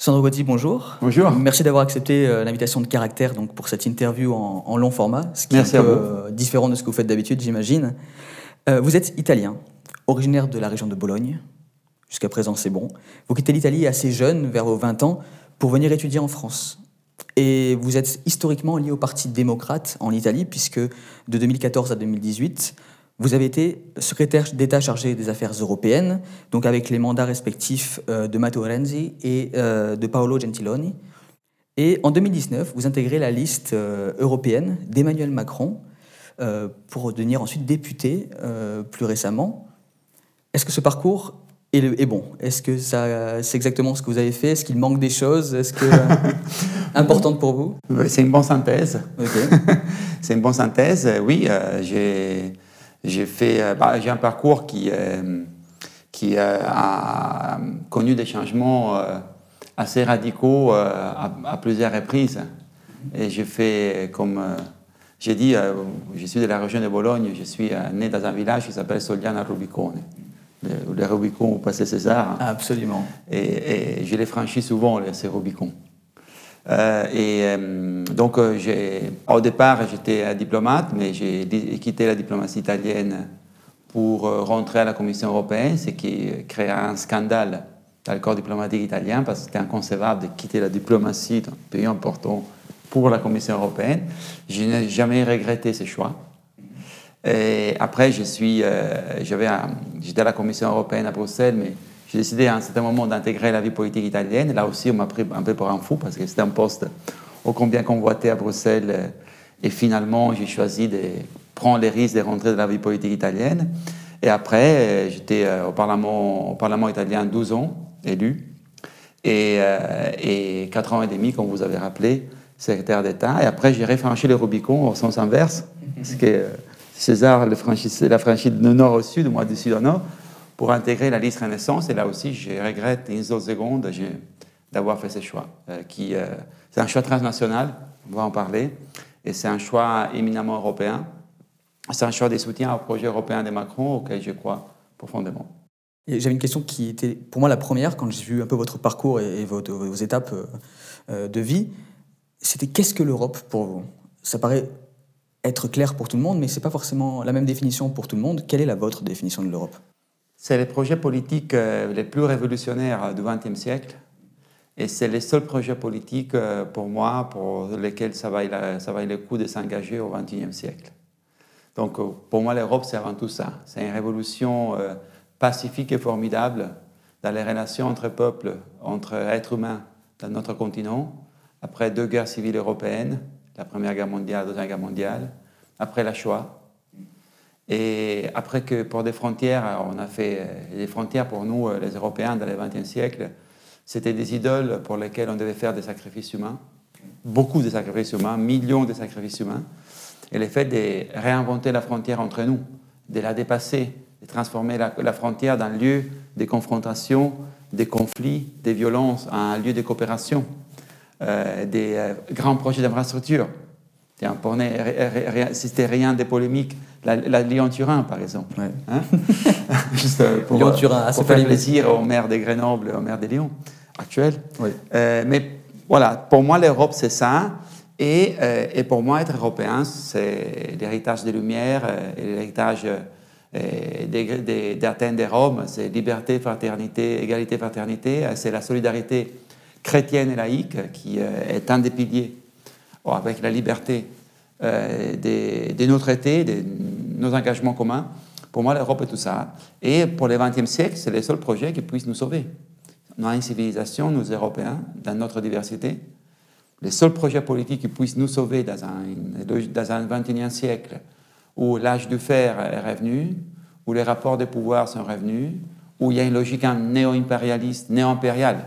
Sandro Gotti, bonjour. Bonjour. Merci d'avoir accepté euh, l'invitation de Caractère donc, pour cette interview en, long format, ce qui Merci est un peu euh, différent de ce que vous faites d'habitude, j'imagine. Euh, vous êtes italien, originaire de la région de Bologne. Jusqu'à présent, c'est bon. Vous quittez l'Italie assez jeune, vers vos 20 ans, pour venir étudier en France. Et vous êtes historiquement lié au Parti démocrate en Italie, puisque de 2014 à 2018, vous avez été secrétaire d'État chargé des affaires européennes, donc avec les mandats respectifs euh, de Matteo Renzi et euh, de Paolo Gentiloni. Et en 2019, vous intégrez la liste euh, européenne d'Emmanuel Macron pour devenir ensuite député plus récemment. Est-ce que ce parcours est, bon? Est-ce que c'est exactement ce que vous avez fait? Est-ce qu'il manque des choses? Est-ce que importante pour vous? C'est une bonne synthèse. c'est une bonne synthèse. Oui, j'ai j'ai fait, euh, bah, j'ai un parcours qui, euh, qui euh, a connu des changements assez radicaux à, plusieurs reprises. Et j'ai fait, comme j'ai dit, je suis de la région de Bologne, je suis né dans un village qui s'appelle Soliana Rubicone. Le, le Rubicon au passé César. Absolument. Et, je l'ai franchi souvent, ces Rubicon. Euh, et euh, donc, euh, au départ, j'étais diplomate, mais j'ai quitté la diplomatie italienne pour rentrer à la Commission européenne, ce qui créa un scandale dans le corps diplomatique italien, parce que c'était inconcevable de quitter la diplomatie d'un pays important pour la Commission européenne. Je n'ai jamais regretté ce choix. Après, je j'étais à la Commission européenne à Bruxelles, mais j'ai décidé à un certain moment d'intégrer la vie politique italienne. Là aussi, on m'a pris un peu pour un fou parce que c'était un poste ô combien convoité à Bruxelles. Et finalement, j'ai choisi de prendre les risques de rentrer dans la vie politique italienne. Et après, j'étais euh, au Parlement, italien 12 ans, élu. Et, euh, et 4 ans et demi, comme vous avez rappelé, secrétaire d'État. Et après, j'ai réfranchi le Rubicon au sens inverse. Parce que euh, César l'a franchi de nord au sud, moi du sud au nord pour intégrer la liste Renaissance. Et là aussi, je regrette une seconde d'avoir fait ce choix. Euh, euh, c'est un choix transnational, on va en parler, et c'est un choix éminemment européen. C'est un choix des soutiens au projet européen de Macron auquel je crois profondément. J'avais une question qui était pour moi la première quand j'ai vu un peu votre parcours et, vos, étapes euh, de vie. C'était qu'est-ce que l'Europe pour vous? Ça paraît être clair pour tout le monde, mais ce n'est pas forcément la même définition pour tout le monde. Quelle est la votre définition de l'Europe? C'est les projets politiques euh, les plus révolutionnaires du XXe siècle. Et c'est les seuls projets politiques euh, pour moi pour lesquels ça vaille, ça le coup de s'engager au XXIe siècle. Donc euh, pour moi, l'Europe, c'est avant tout ça. C'est une révolution pacifique et formidable dans les relations entre peuples, entre êtres humains dans notre continent, après deux guerres civiles européennes, la Première Guerre mondiale, la Deuxième Guerre mondiale, après la Shoah, et après que pour des frontières, on a fait des frontières pour nous, les Européens, dans le XXe siècle, c'était des idoles pour lesquelles on devait faire des sacrifices humains, beaucoup de sacrifices humains, millions de sacrifices humains. Et le fait de réinventer la frontière entre nous, de la dépasser, de transformer la, frontière d'un lieu de confrontation, des conflits, des violences, en un lieu de coopération, euh, des euh, grands projets d'infrastructure. C'était rien de polémique la, Lyon-Turin, par exemple. Hein Juste euh, pour, Lyon-Turin, pour faire plaisir aux maires de Grenoble, aux maires de Lyon actuels. Euh, mais voilà, pour moi, l'Europe, c'est ça. Et, euh, et, pour moi, être européen, c'est l'héritage des Lumières et l'héritage d'Athènes, de Rome. C'est liberté, fraternité, égalité, fraternité. C'est la solidarité chrétienne et laïque qui est un des piliers avec la liberté euh, des, nos traités, de nos engagements communs. Pour moi, l'Europe est tout ça. Et pour le XXe siècle, c'est le seul projet qui puisse nous sauver. On a une civilisation, nous Européens, dans notre diversité. Le seul projet politique qui puisse nous sauver dans un, dans un siècle où l'âge du fer est revenu, où les rapports de pouvoir sont revenus, où il y a une logique néo-impérialiste, néo-impériale,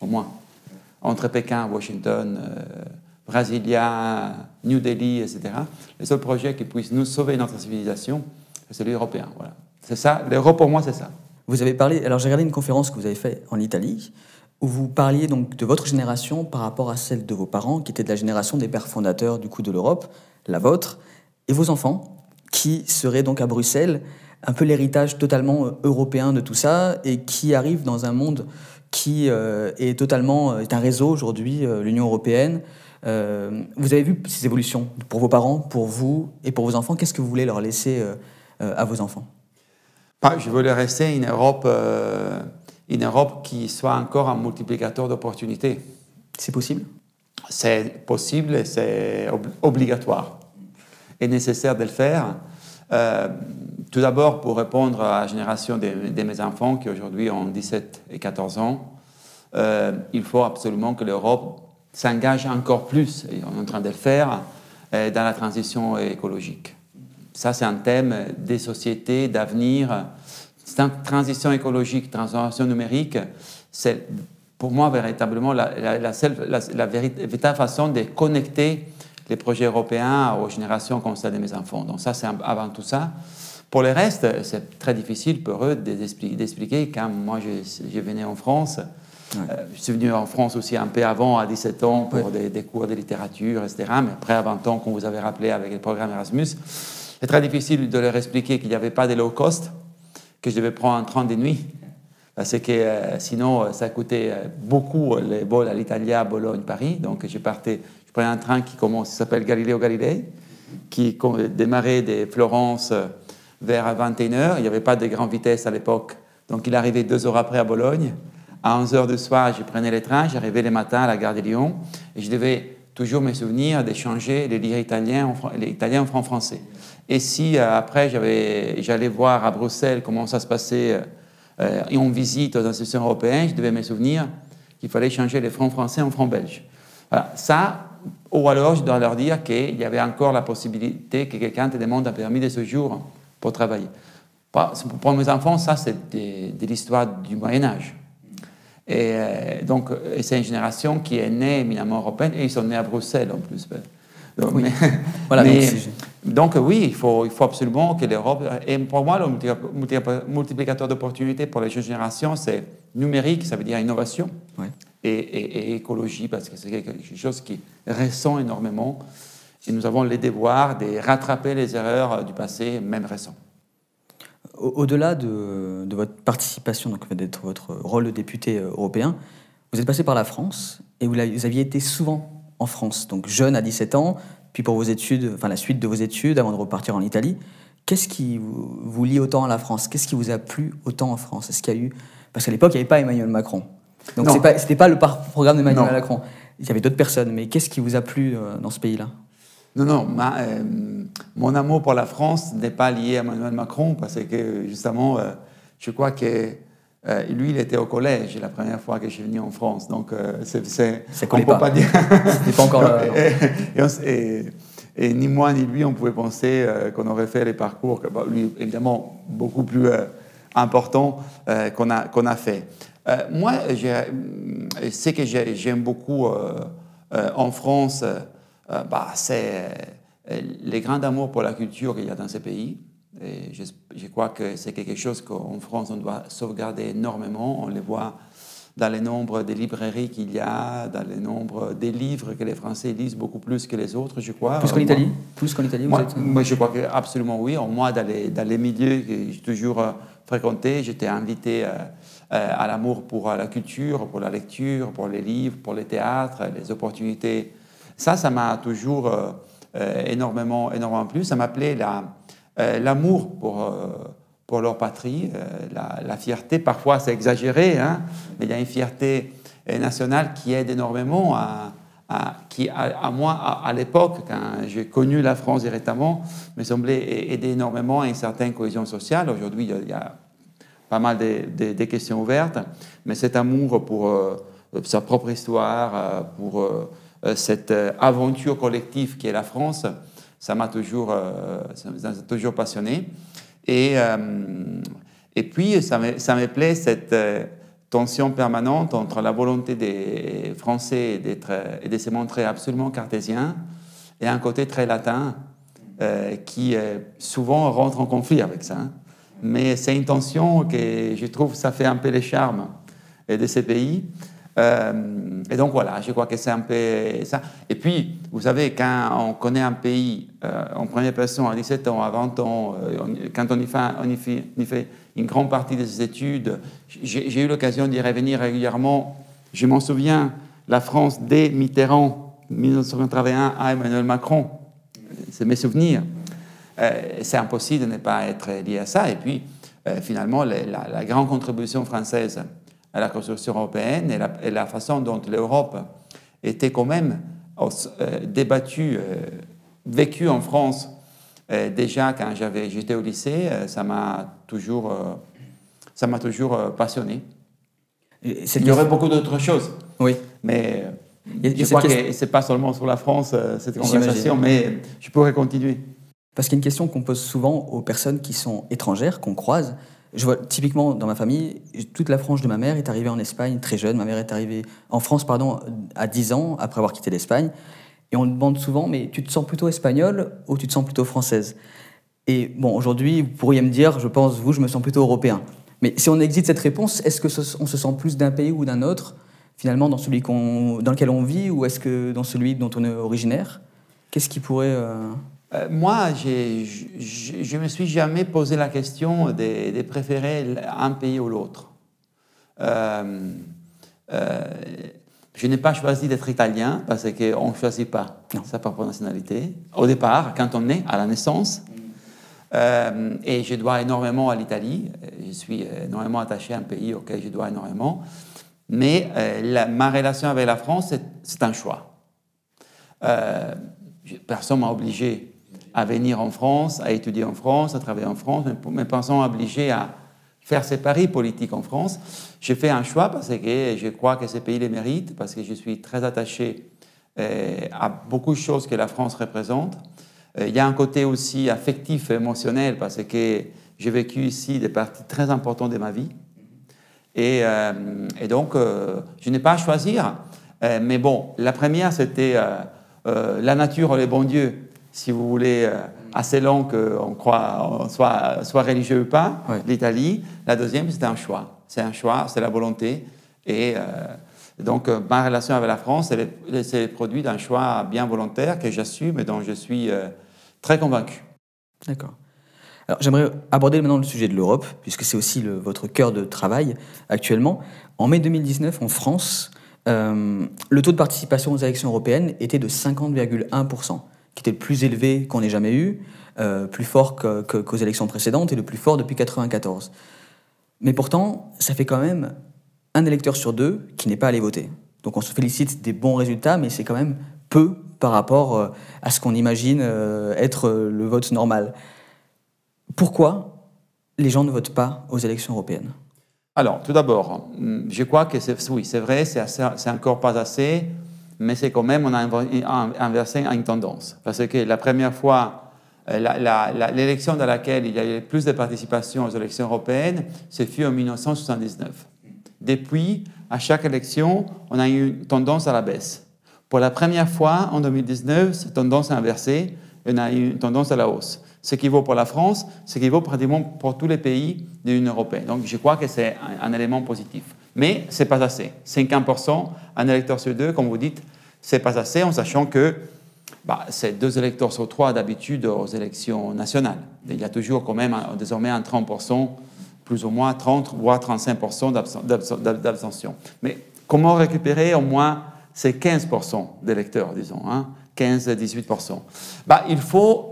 au moins, entre Pékin, Washington, euh, Brasilia, New Delhi, etc. Le seul projet qui puisse nous sauver notre civilisation, c'est celui européen. Voilà. C'est ça, l'Europe pour moi, c'est ça. Vous avez parlé, alors j'ai regardé une conférence que vous avez faite en Italie, où vous parliez donc de votre génération par rapport à celle de vos parents, qui étaient de la génération des pères fondateurs du coup de l'Europe, la vôtre, et vos enfants, qui seraient donc à Bruxelles, un peu l'héritage totalement euh, européen de tout ça, et qui arrivent dans un monde qui est totalement est un réseau aujourd'hui, l'Union européenne. Vous avez vu ces évolutions pour vos parents, pour vous et pour vos enfants? Qu'est-ce que vous voulez leur laisser à vos enfants? Je voulais rester une Europe, une Europe qui soit encore un multiplicateur d'opportunités. C'est possible? C'est possible et c'est obligatoire et nécessaire de le faire. Euh, tout d'abord, pour répondre à la génération de, mes enfants qui aujourd'hui ont 17 et 14 ans, euh, il faut absolument que l'Europe s'engage encore plus, et on est en train de le faire, euh, dans la transition écologique. Ça, c'est un thème des sociétés d'avenir. Transition écologique, transition numérique, c'est pour moi véritablement la, la, véritable façon de connecter les projets européens aux générations comme ça de mes enfants. Donc ça, c'est avant tout ça. Pour le reste, c'est très difficile pour eux d'expliquer. Quand moi, je, venais en France, euh, je suis venu en France aussi un peu avant, à 17 ans, pour des, cours de littérature, etc. Mais après, à 20 ans, comme vous avez rappelé avec le programme Erasmus, c'est très difficile de leur expliquer qu'il n'y avait pas de low cost, que je devais prendre un train de nuit. Parce que euh, sinon, ça coûtait euh, beaucoup les vols à l'Italia, Bologne, Paris. Donc, je partais, je prenais un train qui commence, s'appelle Galileo Galilei, qui démarrait de Florence vers 21h. Il n'y avait pas de grande vitesse à l'époque. Donc il arrivait deux heures après à Bologne. À 11h du soir, je prenais le train, j'arrivais le matin à la gare de Lyon et je devais toujours me souvenir d'échanger les livres italiens en, les italiens en francs français. Et si euh, après j'allais voir à Bruxelles comment ça se passait euh, et on visite aux institutions européennes, je devais me souvenir qu'il fallait changer les francs français en francs belges. Voilà. Ça, ou alors, je dois leur dire qu'il y avait encore la possibilité que quelqu'un te demande un permis de séjour pour travailler. Pour mes enfants, ça, c'est de, l'histoire du Moyen-Âge. Et euh, donc, c'est une génération qui est née éminemment européenne, et ils sont nés à Bruxelles en plus. Donc, oui. voilà, donc, oui, il faut, il faut absolument que l'Europe. Et pour moi, le multiplicateur d'opportunités pour les jeunes générations, c'est numérique, ça veut dire innovation et, écologie, parce que c'est quelque chose qui ressent énormément. Et nous avons les devoirs de rattraper les erreurs du passé, même récent. Au-delà de, votre participation, donc d'être votre rôle de député euh, européen, vous êtes passé par la France et vous, aviez été souvent en France, donc jeune à 17 ans, puis pour vos études, enfin la suite de vos études avant de repartir en Italie. Qu'est-ce qui vous, vous lie autant à la France? Qu'est-ce qui vous a plu autant en France? Est-ce qu'il y a eu parce qu'à l'époque il n'y avait pas Emmanuel Macron. Donc ce n'était pas, le programme de Emmanuel Macron. Il y avait d'autres personnes. Mais qu'est-ce qui vous a plu euh, dans ce pays-là? Non, non. Euh, mon amour pour la France n'est pas lié à Emmanuel Macron parce que justement, euh, je crois que lui, il était au collège la première fois que je suis venu en France. Donc, c'est, on ne peut pas, dire. C'était pas encore là. et, ni moi ni lui, on pouvait penser qu'on aurait fait les parcours, bah, lui, évidemment, beaucoup plus importants qu'on a, qu'on a fait. Euh, moi, ce que j'aime beaucoup euh, euh, en France, bah, c'est les grands amours pour la culture qu'il y a dans ce pays. Et je, crois que c'est quelque chose qu'en France, on doit sauvegarder énormément. On les voit dans le nombre de librairies qu'il y a, dans le nombre des livres que les Français lisent beaucoup plus que les autres, je crois. Plus qu'en Italie? Plus qu'en Italie, moi, moi, je crois que absolument oui. Moi, dans les, dans les milieux que j'ai toujours fréquentés, j'étais invité euh, à l'amour pour la culture, pour la lecture, pour les livres, pour le théâtre, les opportunités. Ça, ça m'a toujours euh, euh, énormément, énormément plu. Ça m'appelait l'amour pour, pour leur patrie, la, fierté. Parfois, c'est exagéré, hein, mais il y a une fierté nationale qui aide énormément à, qui, à, moi, à, l'époque, quand j'ai connu la France directement, me semblait aider énormément à une certaine cohésion sociale. Aujourd'hui, il y a pas mal de, questions ouvertes, mais cet amour pour euh, sa propre histoire, euh, pour euh, cette aventure collective qui est la France, ça m'a toujours, toujours passionné. Et, et puis, ça me, ça me plaît cette tension permanente entre la volonté des Français et de se montrer absolument cartésien et un côté très latin qui souvent rentre en conflit avec ça. Mais c'est une tension que je trouve ça fait un peu le charme de ces pays. Euh, et donc voilà, je crois que c'est un peu ça. Et puis, vous savez, quand on connaît un pays euh, en première personne à 17 ans, à 20 ans, euh, quand on y, fait, une grande partie de ses études. J'ai eu l'occasion d'y revenir régulièrement. Je m'en souviens, la France dès Mitterrand, 1981, à Emmanuel Macron. C'est mes souvenirs. Euh, c'est impossible de ne pas être lié à ça. Et puis, finalement, la, grande contribution française à la construction européenne et la, façon dont l'Europe était quand même euh, débattue, vécue en France déjà quand j'étais au lycée, ça m'a toujours, ça m'a toujours passionné. Il y aurait beaucoup d'autres choses. Oui. Mais je crois que ce n'est pas seulement sur la France, cette conversation, mais je pourrais continuer. Parce qu'il y a une question qu'on pose souvent aux personnes qui sont étrangères, qu'on croise. Je vois typiquement dans ma famille, toute la frange de ma mère est arrivée en Espagne très jeune. Ma mère est arrivée en France pardon, à 10 ans après avoir quitté l'Espagne. Et on me demande souvent, mais tu te sens plutôt espagnole ou tu te sens plutôt française? Et bon, aujourd'hui, vous pourriez me dire, je pense, vous, je me sens plutôt européen. Mais si on existe cette réponse, est-ce qu'on se sent plus d'un pays ou d'un autre, finalement, dans celui dans lequel on vit, ou est-ce que dans celui dont on est originaire? Qu'est-ce qui pourrait... Euh, euh, moi, je ne me suis jamais posé la question de, préférer un pays ou l'autre. Euh, euh, je n'ai pas choisi d'être italien parce qu'on ne choisit pas sa propre nationalité. Au départ, quand on est à la naissance, et je dois énormément à l'Italie, je suis énormément attaché à un pays auquel je dois énormément, mais ma relation avec la France, c'est un choix. personne m'a obligé à venir en France, à étudier en France, à travailler en France, mes parents obligés à faire ces paris politiques en France. J'ai fait un choix parce que je crois que ce pays les mérite, parce que je suis très attaché euh, à beaucoup de choses que la France représente. Euh, il y a un côté aussi affectif et émotionnel, parce que j'ai vécu ici des parties très importantes de ma vie. Et, euh, donc, je n'ai pas à choisir. mais bon, la première, c'était la nature, les bons dieux si vous voulez, euh, assez long qu'on croit, soit, soit religieux ou pas, l'Italie. La deuxième, c'est un choix. C'est un choix, c'est la volonté. Et euh, donc, euh, ma relation avec la France, c'est le produit d'un choix bien volontaire que j'assume et dont je suis très convaincu. D'accord. Alors, j'aimerais aborder maintenant le sujet de l'Europe, puisque c'est aussi le, votre cœur de travail actuellement. En mai 2019, en France, le taux de participation aux élections européennes était de 50,1% qui était le plus élevé qu'on ait jamais eu, euh, plus fort qu'aux élections précédentes et le plus fort depuis 1994. Mais pourtant, ça fait quand même un électeur sur deux qui n'est pas allé voter. Donc on se félicite des bons résultats, mais c'est quand même peu par rapport euh, à ce qu'on imagine euh, être le vote normal. Pourquoi les gens ne votent pas aux élections européennes? Alors, tout d'abord, je crois que oui, c'est vrai, c'est encore pas assez mais c'est quand même, on a inversé une tendance. Parce que la première fois, euh, l'élection dans laquelle il y a eu plus de participation aux élections européennes, c'est fut en 1979. Depuis, à chaque élection, on a eu une tendance à la baisse. Pour la première fois, en 2019, cette tendance est inversée et on a eu une tendance à la hausse. Ce qui vaut pour la France, ce qui vaut pratiquement pour tous les pays de l'Union européenne. Donc je crois que c'est un, élément positif. Mais ce n'est pas assez. 50%, un électeur sur deux, comme vous dites, ce n'est pas assez en sachant que bah, c'est deux électeurs sur trois d'habitude aux élections nationales. Il y a toujours quand même désormais un 30%, plus ou moins 30 voire 35% d'abstention. Mais comment récupérer au moins ces 15% d'électeurs, disons, hein, 15-18% bah, Il faut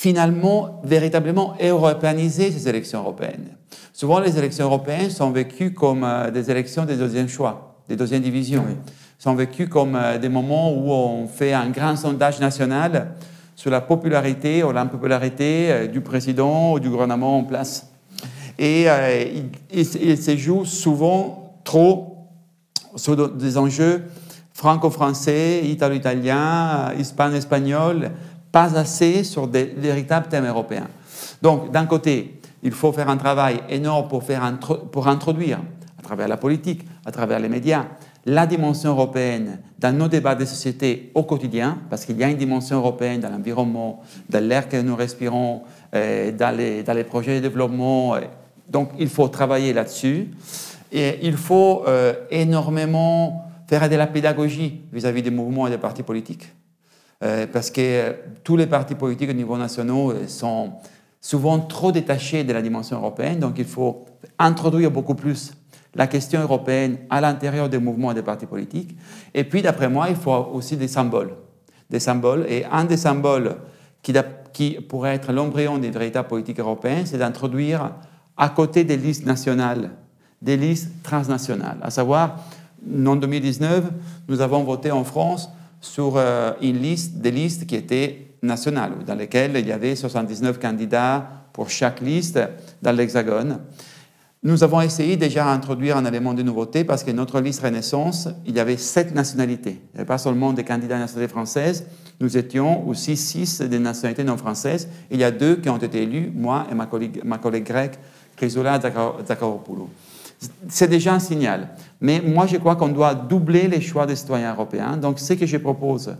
finalement véritablement européaniser ces élections européennes. Souvent, les élections européennes sont vécues comme euh, des élections des deuxième choix, des deuxième divisions sont vécus comme euh, des moments où on fait un grand sondage national sur la popularité ou l'impopularité euh, du président ou du gouvernement en place. Et euh, il, se joue souvent trop sur des enjeux franco-français, italo-italien, hispano-espagnol, pas assez sur des véritables thèmes européens. Donc, d'un côté, il faut faire un travail énorme pour, faire pour introduire, à travers la politique, à travers les médias, la dimension européenne dans nos débats de société au quotidien, parce qu'il y a une dimension européenne dans l'environnement, dans l'air que nous respirons, euh, dans, les, dans, les, projets de développement. Euh, donc il faut travailler là-dessus. Et il faut euh, énormément faire de la pédagogie vis-à-vis des mouvements et des partis politiques. Parce que tous les partis politiques au niveau national sont souvent trop détachée de la dimension européenne, donc il faut introduire beaucoup plus la question européenne à l'intérieur des mouvements et des partis politiques. Et puis, d'après moi, il faut aussi des symboles. Des symboles. Et un des symboles qui, pourrait être l'embryon des véritables politiques européennes, c'est d'introduire à côté des listes nationales, des listes transnationales. À savoir, en 2019, nous avons voté en France sur euh, une liste, des listes qui étaient nationales, dans lesquelles il y avait 79 candidats pour chaque liste dans l'Hexagone. Nous avons essayé déjà d'introduire un élément de nouveauté parce que notre liste Renaissance, il y avait sept nationalités. Il n'y avait pas seulement des candidats de nationalité française, nous étions aussi six des nationalités non françaises. Il y a deux qui ont été élus, moi et ma collègue, ma collègue grecque, Chrysoula Zakharopoulou. C'est déjà un signal. Mais moi, je crois qu'on doit doubler les choix des citoyens européens. Donc, ce que je propose,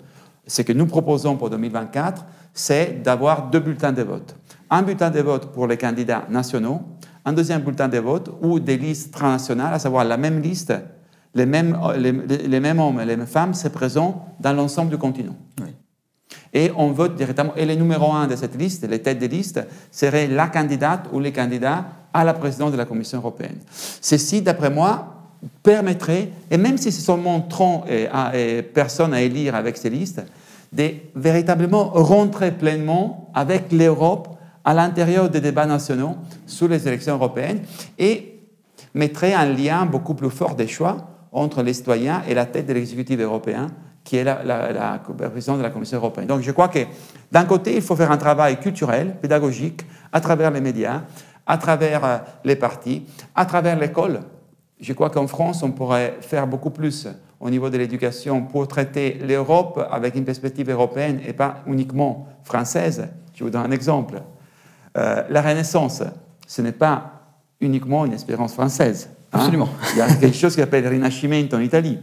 ce que nous proposons pour 2024, c'est d'avoir deux bulletins de vote. Un bulletin de vote pour les candidats nationaux un deuxième bulletin de vote ou des listes transnationales, à savoir la même liste, les mêmes, les, mêmes hommes et les mêmes femmes se présentent dans l'ensemble du continent. Et on vote directement. Et le numéro un de cette liste, les têtes de liste, serait la candidate ou les candidats à la présidence de la Commission européenne. Ceci, d'après moi, permettrait, et même si ce sont seulement 30 personnes à élire avec ces listes, de véritablement rentrer pleinement avec l'Europe à l'intérieur des débats nationaux sur les élections européennes et mettrait un lien beaucoup plus fort des choix entre les citoyens et la tête de l'exécutif européen, qui est la, la, présidence de la Commission européenne. Donc je crois que d'un côté, il faut faire un travail culturel, pédagogique, à travers les médias, à travers euh, les partis, à travers l'école. Je crois qu'en France, on pourrait faire beaucoup plus au niveau de l'éducation pour traiter l'Europe avec une perspective européenne et pas uniquement française. Je vous donne un exemple. Euh, la Renaissance, ce n'est pas uniquement une espérance française. Hein. Absolument. Il y a quelque chose qui s'appelle Rinascimento en Italie.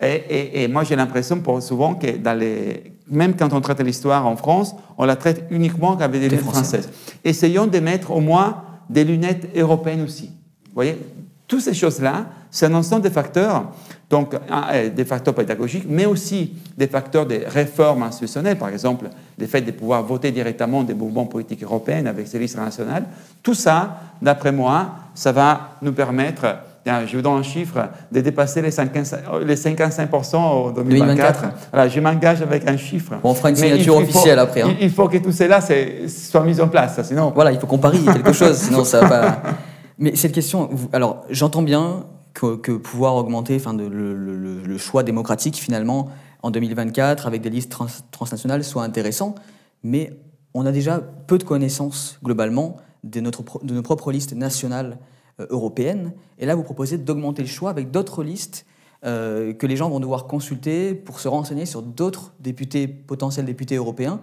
Et, moi, j'ai l'impression souvent que dans les, même quand on traite l'histoire en France, on la traite uniquement avec des lunettes françaises. Essayons de mettre au moins des lunettes européennes aussi. Vous voyez, toutes ces choses-là, c'est un ensemble de facteurs, donc euh, des facteurs pédagogiques, mais aussi des facteurs de réformes institutionnelles, par exemple le fait de pouvoir voter directement des mouvements politiques européens avec ces listes nationales. Tout ça, d'après moi, ça va nous permettre, je vous donne un chiffre, de dépasser les, 55% en 2024. Voilà, je m'engage avec un chiffre. on fera une signature officielle après. Hein. Il, faut que tout cela soit mis en place, sinon... Voilà, il faut qu'on parie quelque chose, sinon ça va pas... Mais cette question, alors j'entends bien que, pouvoir augmenter enfin, le, choix démocratique finalement en 2024 avec des listes transnationales soit intéressant, mais on a déjà peu de connaissances globalement de, notre, de nos propres listes nationales euh, européennes. Et là, vous proposez d'augmenter le choix avec d'autres listes euh, que les gens vont devoir consulter pour se renseigner sur d'autres députés, potentiels députés européens,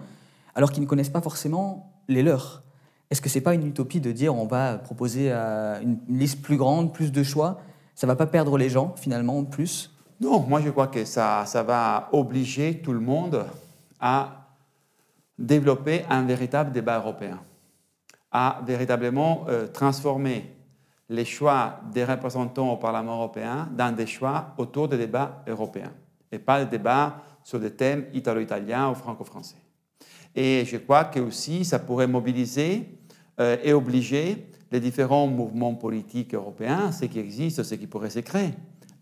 alors qu'ils ne connaissent pas forcément les leurs. Est-ce que ce n'est pas une utopie de dire on va proposer une, liste plus grande, plus de choix? Ça ne va pas perdre les gens finalement plus? Non, moi je crois que ça, ça va obliger tout le monde à développer un véritable débat européen, à véritablement euh, transformer les choix des représentants au Parlement européen dans des choix autour des débats européens et pas des débats sur des thèmes italo-italiens ou franco-français. Et je crois que aussi ça pourrait mobiliser euh, et obliger les différents mouvements politiques européens, ceux qui existent, ceux qui pourraient se créer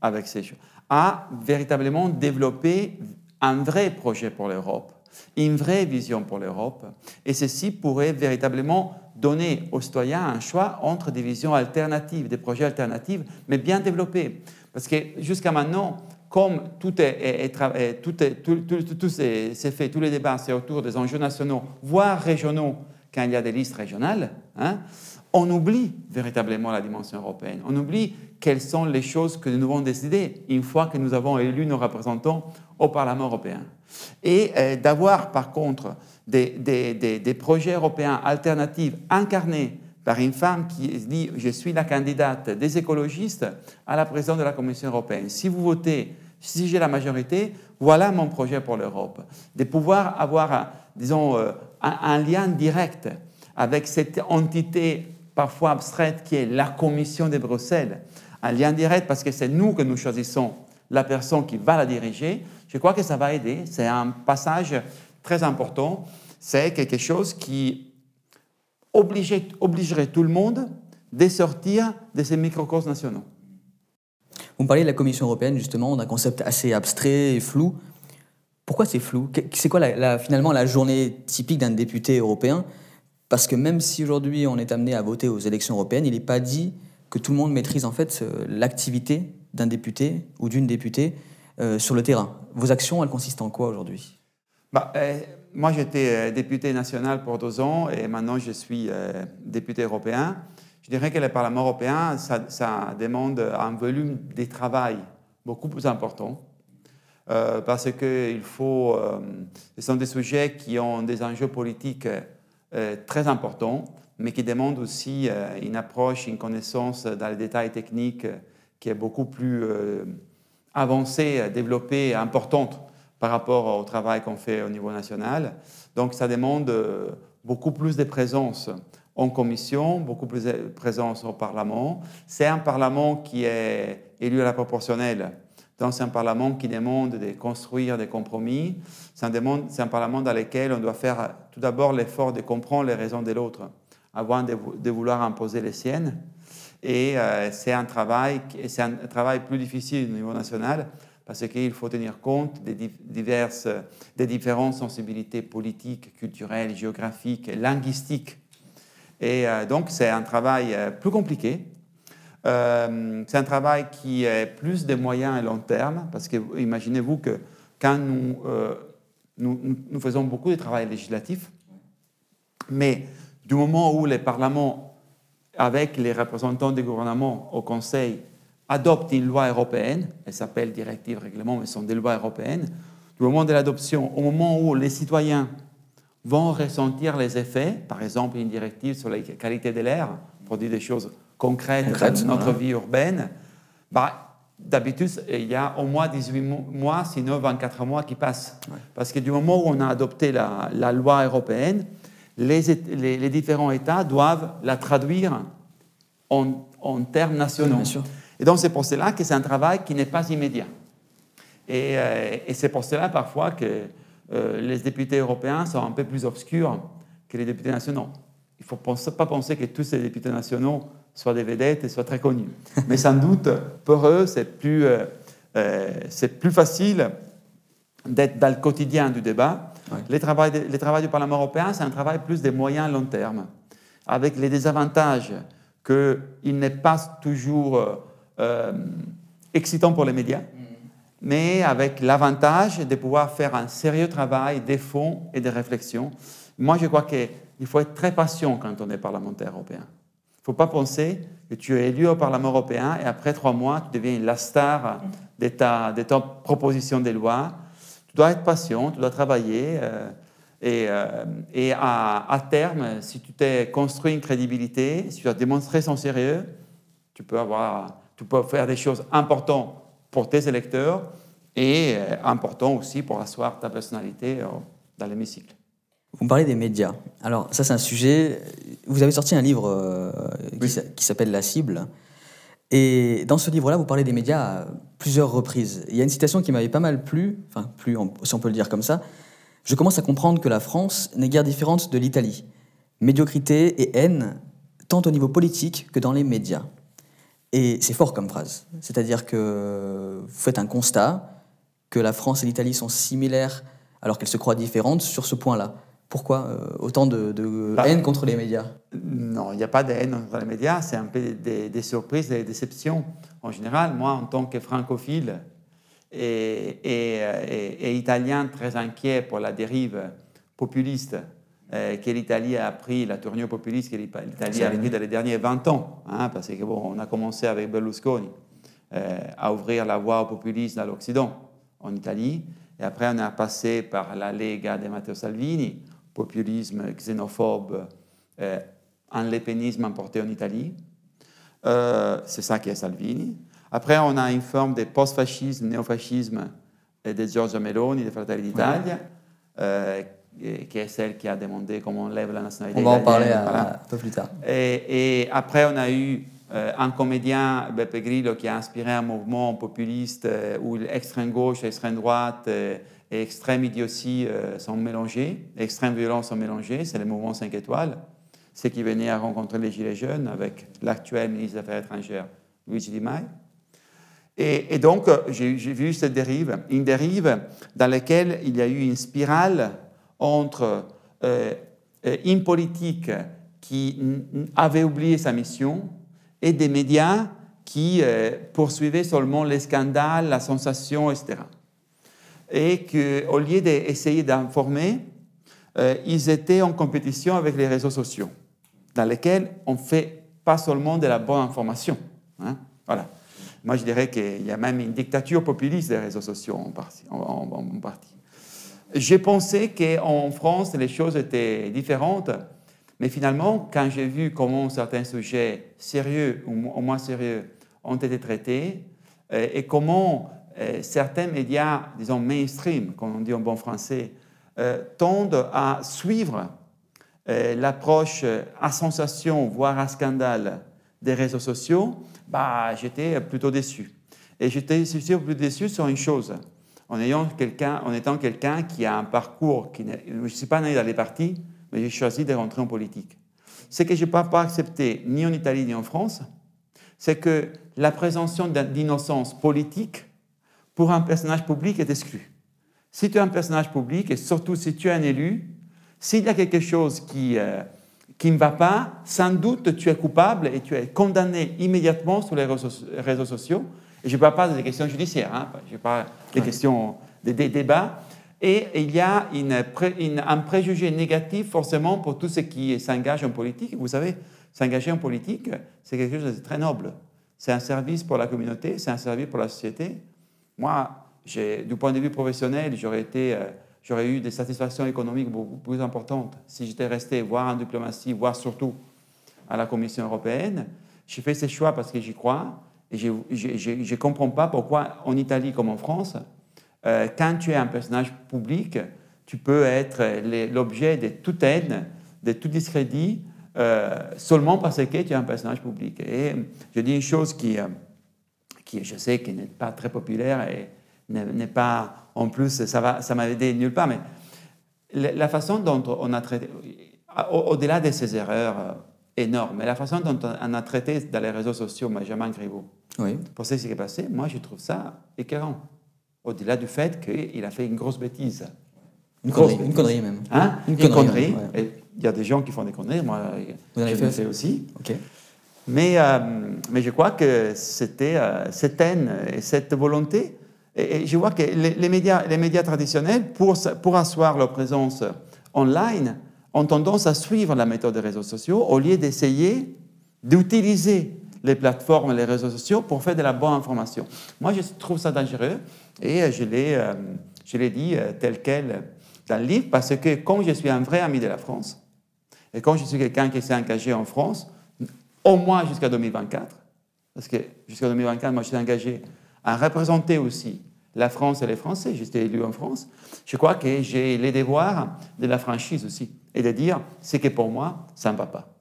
avec ces choses, à véritablement développer un vrai projet pour l'Europe, une vraie vision pour l'Europe. Et ceci pourrait véritablement donner aux citoyens un choix entre des visions alternatives, des projets alternatifs, mais bien développés. Parce que jusqu'à maintenant, comme tout est, tout, est, tout, tout, fait, tous les débats, c'est autour des enjeux nationaux, voire régionaux, quand il y a des listes régionales, hein, on oublie véritablement la dimension européenne. On oublie quelles sont les choses que nous devons décider une fois que nous avons élu nos représentants au Parlement européen. Et euh, d'avoir par contre des, projets européens alternatifs incarnés par une femme qui dit je suis la candidate des écologistes à la présidence de la Commission européenne. Si vous votez, si j'ai la majorité, voilà mon projet pour l'Europe. De pouvoir avoir, disons, euh, un, lien direct avec cette entité parfois abstraite qui est la Commission de Bruxelles. Un lien direct parce que c'est nous que nous choisissons la personne qui va la diriger. Je crois que ça va aider. C'est un passage très important. C'est quelque chose qui obligerait tout le monde de sortir de ces microcosmes nationaux. Vous me parlez de la Commission européenne, justement, d'un concept assez abstrait et flou. Pourquoi c'est flou? C'est quoi finalement la journée typique d'un député européen? Parce que même si aujourd'hui on est amené à voter aux élections européennes, il n'est pas dit que tout le monde maîtrise en fait l'activité d'un député ou d'une députée euh, sur le terrain. Vos actions, elles consistent en quoi aujourd'hui? Bah, euh, Moi, j'étais euh, député national pour deux ans et maintenant je suis député européen. Je dirais que le Parlement européen, ça, demande un volume de travail beaucoup plus important. parce qu'il faut. ce sont des sujets qui ont des enjeux politiques très importants, mais qui demandent aussi une approche, une connaissance dans les détails techniques qui est beaucoup plus avancée, développée, importante par rapport au travail qu'on fait au niveau national. Donc ça demande euh, beaucoup plus de présence en commission, beaucoup plus de présence au Parlement. C'est un Parlement qui est élu à la proportionnelle. Donc c'est un Parlement qui demande de construire des compromis. C'est un, Parlement dans lequel on doit faire tout d'abord l'effort de comprendre les raisons de l'autre avant de, vouloir imposer les siennes. Et euh, c'est un un travail plus difficile au niveau national parce qu'il faut tenir compte des, diverses, des différentes sensibilités politiques, culturelles, géographiques, linguistiques. Et euh, donc c'est un travail euh, plus compliqué. c'est un travail qui est plus de moyens à long terme parce que imaginez-vous que quand nous, nous faisons beaucoup de travail législatif, mais du moment où les parlements avec les représentants des gouvernements au Conseil, adoptent une loi européenne, elle s'appelle directive, règlement, mais ce sont des lois européennes, du moment de l'adoption, au moment où les citoyens vont ressentir les effets, par exemple une directive sur la qualité de l'air, pour dire des choses concrètes, dans notre vie urbaine, bah, d'habitude, il y a au moins 18 mois, sinon 24 mois qui passent. Parce que du moment où on a adopté la, la loi européenne, les, différents États doivent la traduire en, termes nationaux. Et donc c'est pour cela que c'est un travail qui n'est pas immédiat. Et, euh, c'est pour cela parfois que euh, les députés européens sont un peu plus obscurs que les députés nationaux. Il ne faut pas penser que tous ces députés nationaux soient des vedettes et soient très connus. Mais sans doute, pour eux, c'est plus, euh, c'est plus facile d'être dans le quotidien du débat le, travail du Parlement européen, c'est un travail plus de moyen long terme, avec les désavantages qu'il n'est pas toujours euh, excitant pour les médias, mm. mais avec l'avantage de pouvoir faire un sérieux travail des fonds et des réflexions. Moi, je crois qu'il faut être très patient quand on est parlementaire européen. Il ne faut pas penser que tu es élu au Parlement européen et après trois mois, tu deviens la star de ta, de ta proposition de loi tu dois être patient, tu dois travailler. Euh, et, euh, et à, terme, si tu t'es construit une crédibilité, si tu as démontré son sérieux, tu peux, avoir, tu peux faire des choses importantes pour tes électeurs et euh, importantes aussi pour asseoir ta personnalité dans l'hémicycle. Vous me parlez des médias. Alors ça c'est un sujet. Vous avez sorti un livre qui s'appelle La cible. Et dans ce livre-là, vous parlez des médias à plusieurs reprises. Il y a une citation qui m'avait pas mal plu, enfin plus si on peut le dire comme ça. Je commence à comprendre que la France n'est guère différente de l'Italie. Médiocrité et haine, tant au niveau politique que dans les médias. Et c'est fort comme phrase. C'est-à-dire que vous faites un constat que la France et l'Italie sont similaires alors qu'elles se croient différentes sur ce point-là. Pourquoi euh, autant de, bah, haine contre les médias? Non, il n'y a pas de haine contre les médias, c'est un peu des, surprises, des déceptions. En général, moi, en tant que francophile et, et, italien très inquiet pour la dérive populiste euh, que l'Italie a pris, la tournure populiste que l'Italie a pris dans les derniers 20 ans, hein, parce que bon, on a commencé avec Berlusconi euh, à ouvrir la voie au populisme dans l'Occident, en Italie, et après on a passé par la Lega de Matteo Salvini, populisme xénophobe, euh, enlépénisme importé en Italie. Euh, c'est ça qui est Salvini. Après, on a une forme de post-fascisme, néofascisme de Giorgio Meloni, de Fratelli d'Italia, qui est celle qui a demandé comment on lève la nationalité. On va en parler un peu plus tard. Et, après, on a eu un comédien, Beppe Grillo, qui a inspiré un mouvement populiste où l'extrême gauche l'extrême droite et extrême idiotie euh, sont mélangés, extrême violence sont mélangés, c'est le mouvement 5 étoiles. ceux qui venaient à rencontrer les Gilets jaunes avec l'actuel ministre des Affaires étrangères, Luigi Di Maio. Et, donc, j'ai vu cette dérive, une dérive dans laquelle il y a eu une spirale entre euh, euh, une politique qui avait oublié sa mission et des médias qui euh, poursuivaient seulement les scandales, la sensation, etc. Et qu'au lieu d'essayer d'informer, ils étaient en compétition avec les réseaux sociaux, dans lesquels on fait pas seulement de la bonne information. Hein. voilà. Moi, je dirais qu'il y a même une dictature populiste des réseaux sociaux en partie. En, partie. J'ai pensé qu'en France, les choses étaient différentes, mais finalement, quand j'ai vu comment certains sujets sérieux ou moins sérieux ont été traités, euh, et comment euh, certains médias, disons mainstream, comme on dit en bon français, euh, tendent à suivre l'approche à sensation, voire à scandale des réseaux sociaux, bah, j'étais plutôt déçu. Et j'étais plus déçu sur une chose. En, ayant quelqu'un, en étant quelqu'un qui a un parcours, qui je ne suis pas né dans les partis, mais j'ai choisi de rentrer en politique. Ce que je n'ai pas, pas accepté ni en Italie ni en France, c'est que la présomption d'innocence politique pour un personnage public est exclue. Si tu es un personnage public, et surtout si tu es un élu, s'il y a quelque chose qui, euh, qui ne va pas, sans doute tu es coupable et tu es condamné immédiatement sur les réseaux sociaux. Et je ne parle pas des questions judiciaires, hein, je parle des questions, des, débats. Et il y a un préjugé négatif forcément pour tous ceux qui s'engagent en politique. Vous savez, s'engager en politique, c'est quelque chose de très noble. C'est un service pour la communauté, c'est un service pour la société. Moi, du point de vue professionnel, j'aurais été... Euh, j'aurais eu des satisfactions économiques beaucoup plus importantes si j'étais resté, voire en diplomatie, voire surtout à la Commission européenne. J'ai fait ces choix parce que j'y crois et je ne comprends pas pourquoi en Italie comme en France, euh, quand tu es un personnage public, tu peux être l'objet de toute haine, de tout discrédit, euh, seulement parce que tu es un personnage public. Et je dis une chose qui, euh, je sais, qui n'est pas très populaire et n'est pas en plus, ça va, m'a aidé nulle part, mais la façon dont on a traité, au-delà de ces erreurs euh, énormes, mais la façon dont on a traité dans les réseaux sociaux Benjamin Griveaux, oui. pour ce qui s'est passé, moi je trouve ça écœurant. Au-delà du fait qu'il a fait une grosse bêtise. Une, connerie, une connerie, même. Hein? Une, connerie. Il y a des gens qui font des conneries, moi Vous je fait, fait aussi. Ok. Mais, euh, mais je crois que c'était euh, cette haine et cette volonté et, je vois que les, médias, les médias traditionnels, pour, pour asseoir leur présence online, ont tendance à suivre la méthode des réseaux sociaux au lieu d'essayer d'utiliser les plateformes les réseaux sociaux pour faire de la bonne information. Moi, je trouve ça dangereux et je l'ai, euh, je l'ai dit euh, tel quel dans le livre parce que comme je suis un vrai ami de la France et quand je suis quelqu'un qui s'est engagé en France, au moins jusqu'à 2024, parce que jusqu'à 2024, moi, je suis engagé à représenter aussi la France et les Français. J'étais élu en France. Je crois que j'ai les devoirs de la franchise aussi et de dire ce que pour moi, ça ne va pas.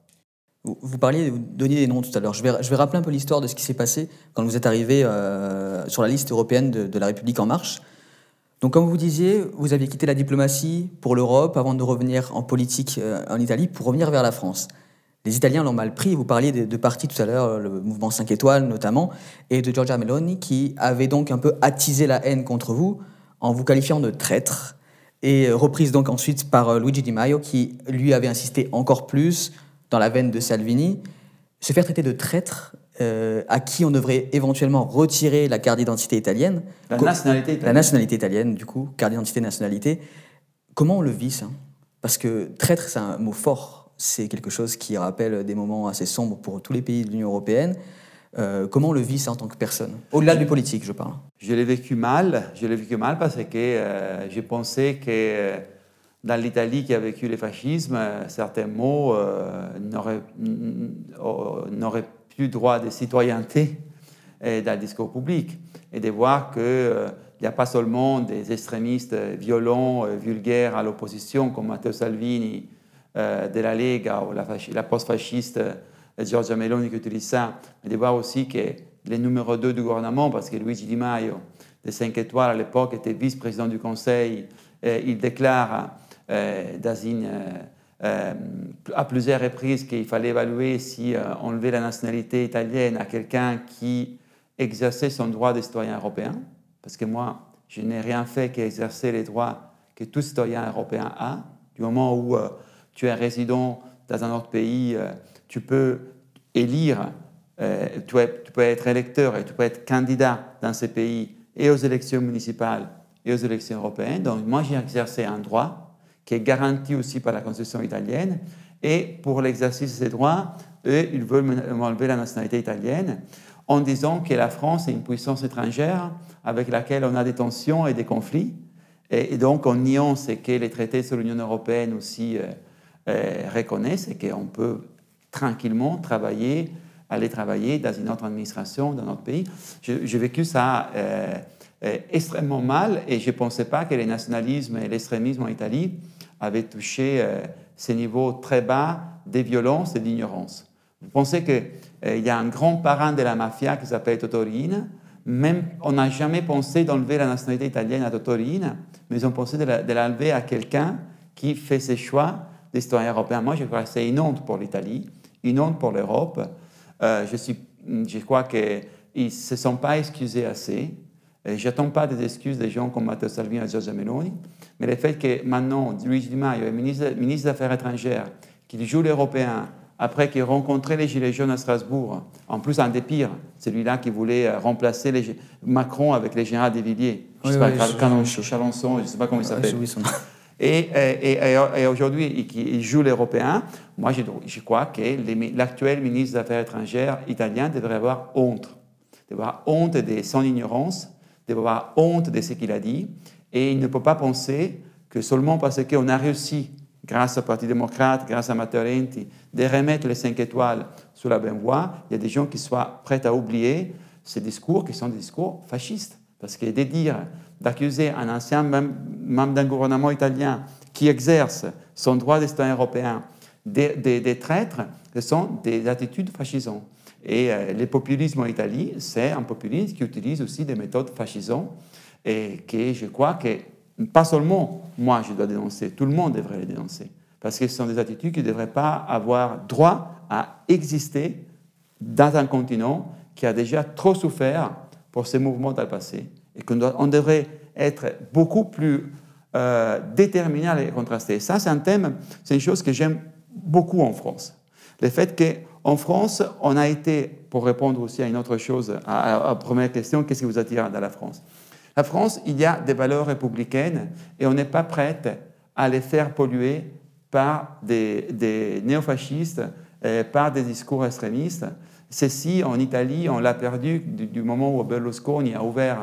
Vous parliez, vous donniez des noms tout à l'heure. Je vais, rappeler un peu l'histoire de ce qui s'est passé quand vous êtes arrivé euh, sur la liste européenne de, la République En Marche. Donc, comme vous disiez, vous aviez quitté la diplomatie pour l'Europe avant de revenir en politique euh, en Italie pour revenir vers la France. Les Italiens l'ont mal pris. Vous parliez de, partis tout à l'heure, le mouvement 5 étoiles notamment, et de Giorgia Meloni, qui avait donc un peu attisé la haine contre vous en vous qualifiant de traître, et reprise donc ensuite par euh, Luigi Di Maio, qui lui avait insisté encore plus dans la veine de Salvini. Se faire traiter de traître, euh, à qui on devrait éventuellement retirer la carte d'identité italienne. La nationalité italienne. La nationalité italienne, du coup, carte d'identité, nationalité. Comment on le vit, ça? Parce que traître, c'est un mot fort c'est quelque chose qui rappelle des moments assez sombres pour tous les pays de l'Union européenne. Euh, comment on le vit ça en tant que personne? Au-delà du politique, je parle. Je l'ai vécu mal. Je l'ai vécu mal parce que euh, j'ai pensé que dans l'Italie qui a vécu le fascisme, certains mots n'auraient plus droit de citoyenneté dans le discours public. Et de voir qu'il n'y a pas seulement des extrémistes violents, vulgaires à l'opposition comme Matteo Salvini euh, de la Lega ou la, post-fasciste euh, Giorgia Meloni qui utilise ça, mais de voir aussi que le numéro 2 du gouvernement, parce que Luigi Di Maio, de 5 étoiles à l'époque, était vice-président du Conseil, il déclare dans une à plusieurs reprises qu'il fallait évaluer si enlever la nationalité italienne à quelqu'un qui exerçait son droit de citoyen européen, parce que moi, je n'ai rien fait qu'exercer les droits que tout citoyen européen a. Du moment où tu es résident dans un autre pays, tu peux élire, tu, tu peux être électeur et tu peux être candidat dans ces pays et aux élections municipales et aux élections européennes. Donc moi, j'ai exercé un droit qui est garanti aussi par la Constitution italienne. Et pour l'exercice de ces droits, eux, ils veulent m'enlever la nationalité italienne en disant que la France est une puissance étrangère avec laquelle on a des tensions et des conflits. Et, donc, en niant ce que les traités sur l'Union européenne aussi euh, euh, reconnaissent, et qu'on peut tranquillement travailler, aller travailler dans une autre administration, dans notre pays. J'ai vécu ça euh, extrêmement mal et je ne pensais pas que le nationalisme et l'extrémisme en Italie avaient touché ces niveaux très bas de violence et d'ignorance. Vous pensez qu'il euh, y a un grand parent de la mafia qui s'appelle Totorine? Même, on n'a jamais pensé d'enlever la nationalité italienne à Totorine, mais ils ont pensé de l'enlever à quelqu'un qui fait ses choix d'histoire européen. Moi, je crois que c'est une honte pour l'Italie, une honte pour l'Europe. Euh, je, je crois qu'ils ne se sont pas excusés assez. Je n'attends pas des excuses des gens comme Matteo Salvini et Giorgia Meloni, mais le fait que maintenant Luigi Di Maio est ministre, ministre des Affaires étrangères, qu'il joue l'Européen, après qu'il ait rencontré les Gilets jaunes à Strasbourg, en plus un des pires, celui-là qui voulait euh, remplacer les, Macron avec les généraux des Villiers, je ne sais pas, Chalençon, je ne sais pas comment il s'appelle. Et, et, et, aujourd'hui, il joue l'Européen. Moi, je, je, crois que l'actuel ministre des Affaires étrangères italien devrait avoir honte. Devrait avoir honte de son ignorance, devrait avoir honte de ce qu'il a dit. Et il ne peut pas penser que seulement parce qu'on a réussi grâce au Parti démocrate, grâce à Matteo Renti, de remettre les cinq étoiles sur la bonne voie, il y a des gens qui soient prêts à oublier ces discours qui sont des discours fascistes. Parce que de dire, d'accuser un ancien membre d'un gouvernement italien qui exerce son droit d'État européen des, traîtres, ce sont des attitudes fascisantes. Et euh, le populisme en Italie, c'est un populisme qui utilise aussi des méthodes fascisantes et que je crois que pas seulement moi je dois dénoncer, tout le monde devrait les dénoncer. Parce que ce sont des attitudes qui ne devraient pas avoir droit à exister dans un continent qui a déjà trop souffert pour ces mouvements dans le passé. Et qu'on devrait être beaucoup plus euh, déterminé à les contraster. Ça, c'est un thème, c'est une chose que j'aime beaucoup en France. Le fait qu'en France, on a été, pour répondre aussi à une autre chose, à, à la première question, qu'est-ce qui vous attire dans la France? La France, il y a des valeurs républicaines et on n'est pas prête à les faire polluer par des, néofascistes, euh, par des discours extrémistes. Ceci, en Italie, on l'a perdu du, moment où Berlusconi a ouvert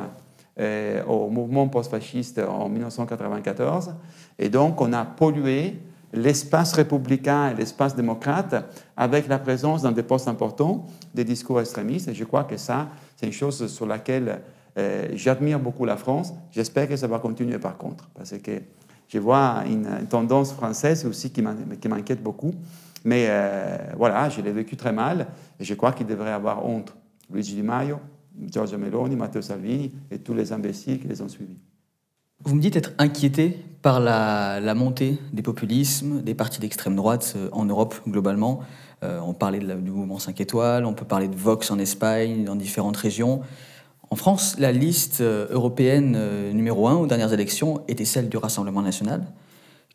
euh, au mouvement post-fasciste en 1994. Et donc, on a pollué l'espace républicain et l'espace démocrate avec la présence dans des postes importants des discours extrémistes. Et je crois que ça, c'est une chose sur laquelle euh, j'admire beaucoup la France. J'espère que ça va continuer par contre, parce que je vois une, tendance française aussi qui m'inquiète beaucoup. Mais euh, voilà, je l'ai vécu très mal et je crois qu'il devrait avoir honte. Luigi Di Maio, Giorgio Meloni, Matteo Salvini et tous les imbéciles qui les ont suivis. Vous me dites être inquiété par la, montée des populismes, des partis d'extrême droite euh, en Europe globalement. on parlait du mouvement 5 étoiles, on peut parler de Vox en Espagne, dans différentes régions. En France, la liste euh, européenne euh, numéro 1 aux dernières élections était celle du Rassemblement national.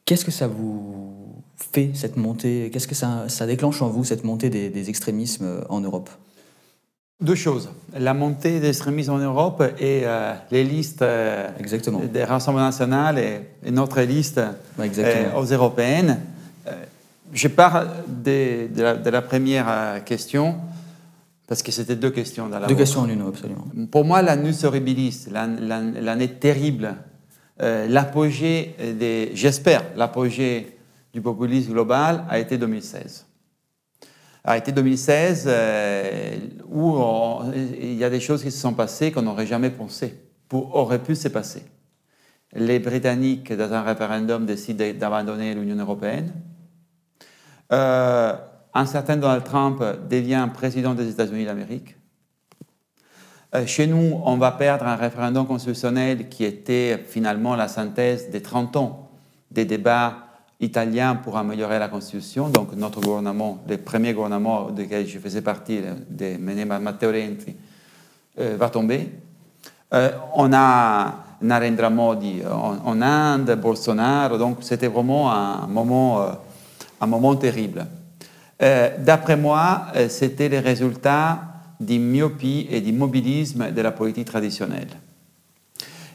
Qu'est-ce que ça vous fait, cette montée? Qu'est-ce que ça, déclenche en vous, cette montée des, extrémismes euh, en Europe? Deux choses. La montée des extrémismes en Europe et les listes des Rassemblements national et, notre liste aux européennes. je pars de, de, la, première question. Parce que c'était deux questions dans la Deux questions en une, absolument. Pour moi, l'annus horribilis, l'année terrible, euh, l'apogée des, j'espère, l'apogée du populisme global a été 2016. A été 2016 euh, où il y a des choses qui se sont passées qu'on n'aurait jamais pensé, pour, aurait pu se passer. Les Britanniques, dans un référendum, décident d'abandonner l'Union européenne. Euh, un certain Donald Trump devient président des États-Unis d'Amérique. Euh, chez nous, on va perdre un référendum constitutionnel qui était finalement la synthèse des 30 ans des débats italien pour améliorer la Constitution. Donc notre gouvernement, le premier gouvernement duquel je faisais partie, de Matteo Renzi, euh, va tomber. Euh, on a Narendra Modi en, Inde, Bolsonaro, donc c'était vraiment un moment, un moment terrible. D'après moi, c'était le résultat d'une myopie et d'immobilisme de la politique traditionnelle.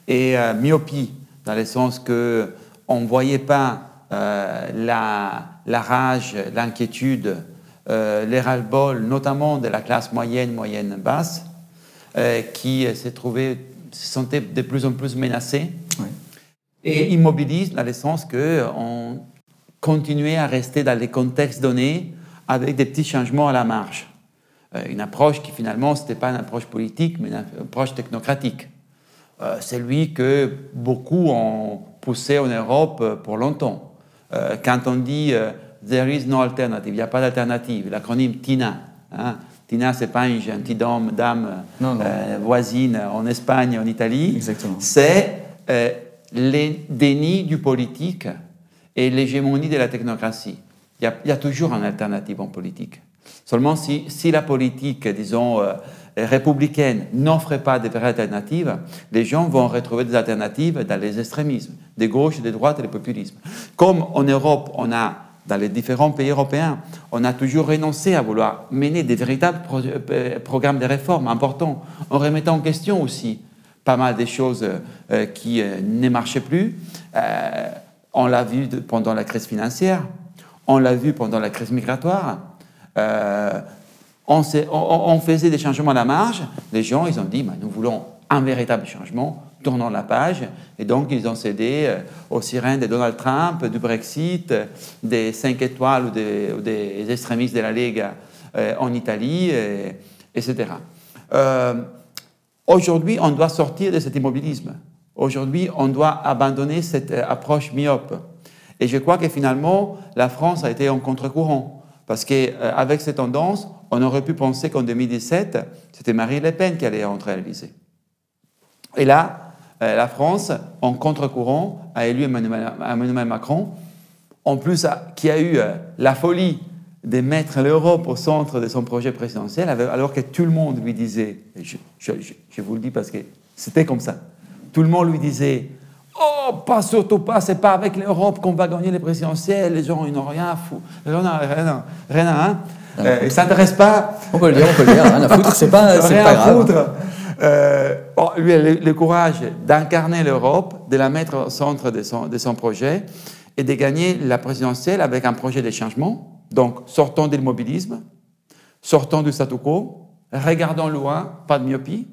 Et myopie, dans le sens qu'on ne voyait pas euh, la, la, rage, l'inquiétude, euh, les ras-le-bol, notamment de la classe moyenne, moyenne basse, euh, qui s'est trouvé, se sentait de plus en plus menacée. Et immobilise dans le sens qu'on continuait à rester dans les contextes donnés avec des petits changements à la marge. une approche qui finalement, ce n'était pas une approche politique, mais une approche technocratique. c'est lui que beaucoup ont poussé en Europe pour longtemps. Euh, quand on dit euh, There is no alternative, il n'y a pas d'alternative, l'acronyme TINA, hein, TINA, ce n'est pas une gentille dame, dame euh, voisine en Espagne, en Italie. C'est le déni du politique et l'hégémonie de la technocratie. Il y, a, toujours une alternative en politique. Seulement si, la politique, disons, républicaine n'offre pas de vraies alternatives, les gens vont retrouver des alternatives dans les extrémismes, des gauches, des droites et des populismes. Comme en Europe, on a, dans les différents pays européens, on a toujours renoncé à vouloir mener des véritables euh, programmes de réforme importants, en remettant en question aussi pas mal des choses euh, qui euh, ne marchaient plus. on l'a vu pendant la crise financière, on l'a vu pendant la crise migratoire on, faisait des changements à la marge, les gens, ils ont dit, bah, nous voulons un véritable changement, tournons la page, et donc ils ont cédé euh, aux sirènes de Donald Trump, du Brexit, des 5 étoiles ou des, extrémistes de la Ligue euh, en Italie, etc. Euh, aujourd'hui, on doit sortir de cet immobilisme. Aujourd'hui, on doit abandonner cette approche myope. Et je crois que finalement, la France a été en contre-courant. Parce qu'avec ces tendances, on aurait pu penser qu'en 2017, c'était Marine Le Pen qui allait rentrer à l'Élysée. Et là, euh, la France, en contre-courant, a élu Emmanuel Macron, en plus qui a eu euh, la folie de mettre l'Europe au centre de son projet présidentiel, alors que tout le monde lui disait, je vous le dis parce que c'était comme ça, tout le monde lui disait, oh, pas surtout pas, c'est pas avec l'Europe qu'on va gagner les présidentielles, les gens ils n'ont rien à foutre, rien, rien, rien, hein euh, ça n'intéresse pas. On peut le dire, on peut le dire. Rien à foutre, c'est pas, c'est pas grave. Foutre. Euh, lui a le, courage d'incarner l'Europe, de la mettre au centre de son, de son projet et de gagner la présidentielle avec un projet de changement. Donc, sortons de l'immobilisme, sortons du statu quo, regardons loin, pas de myopie,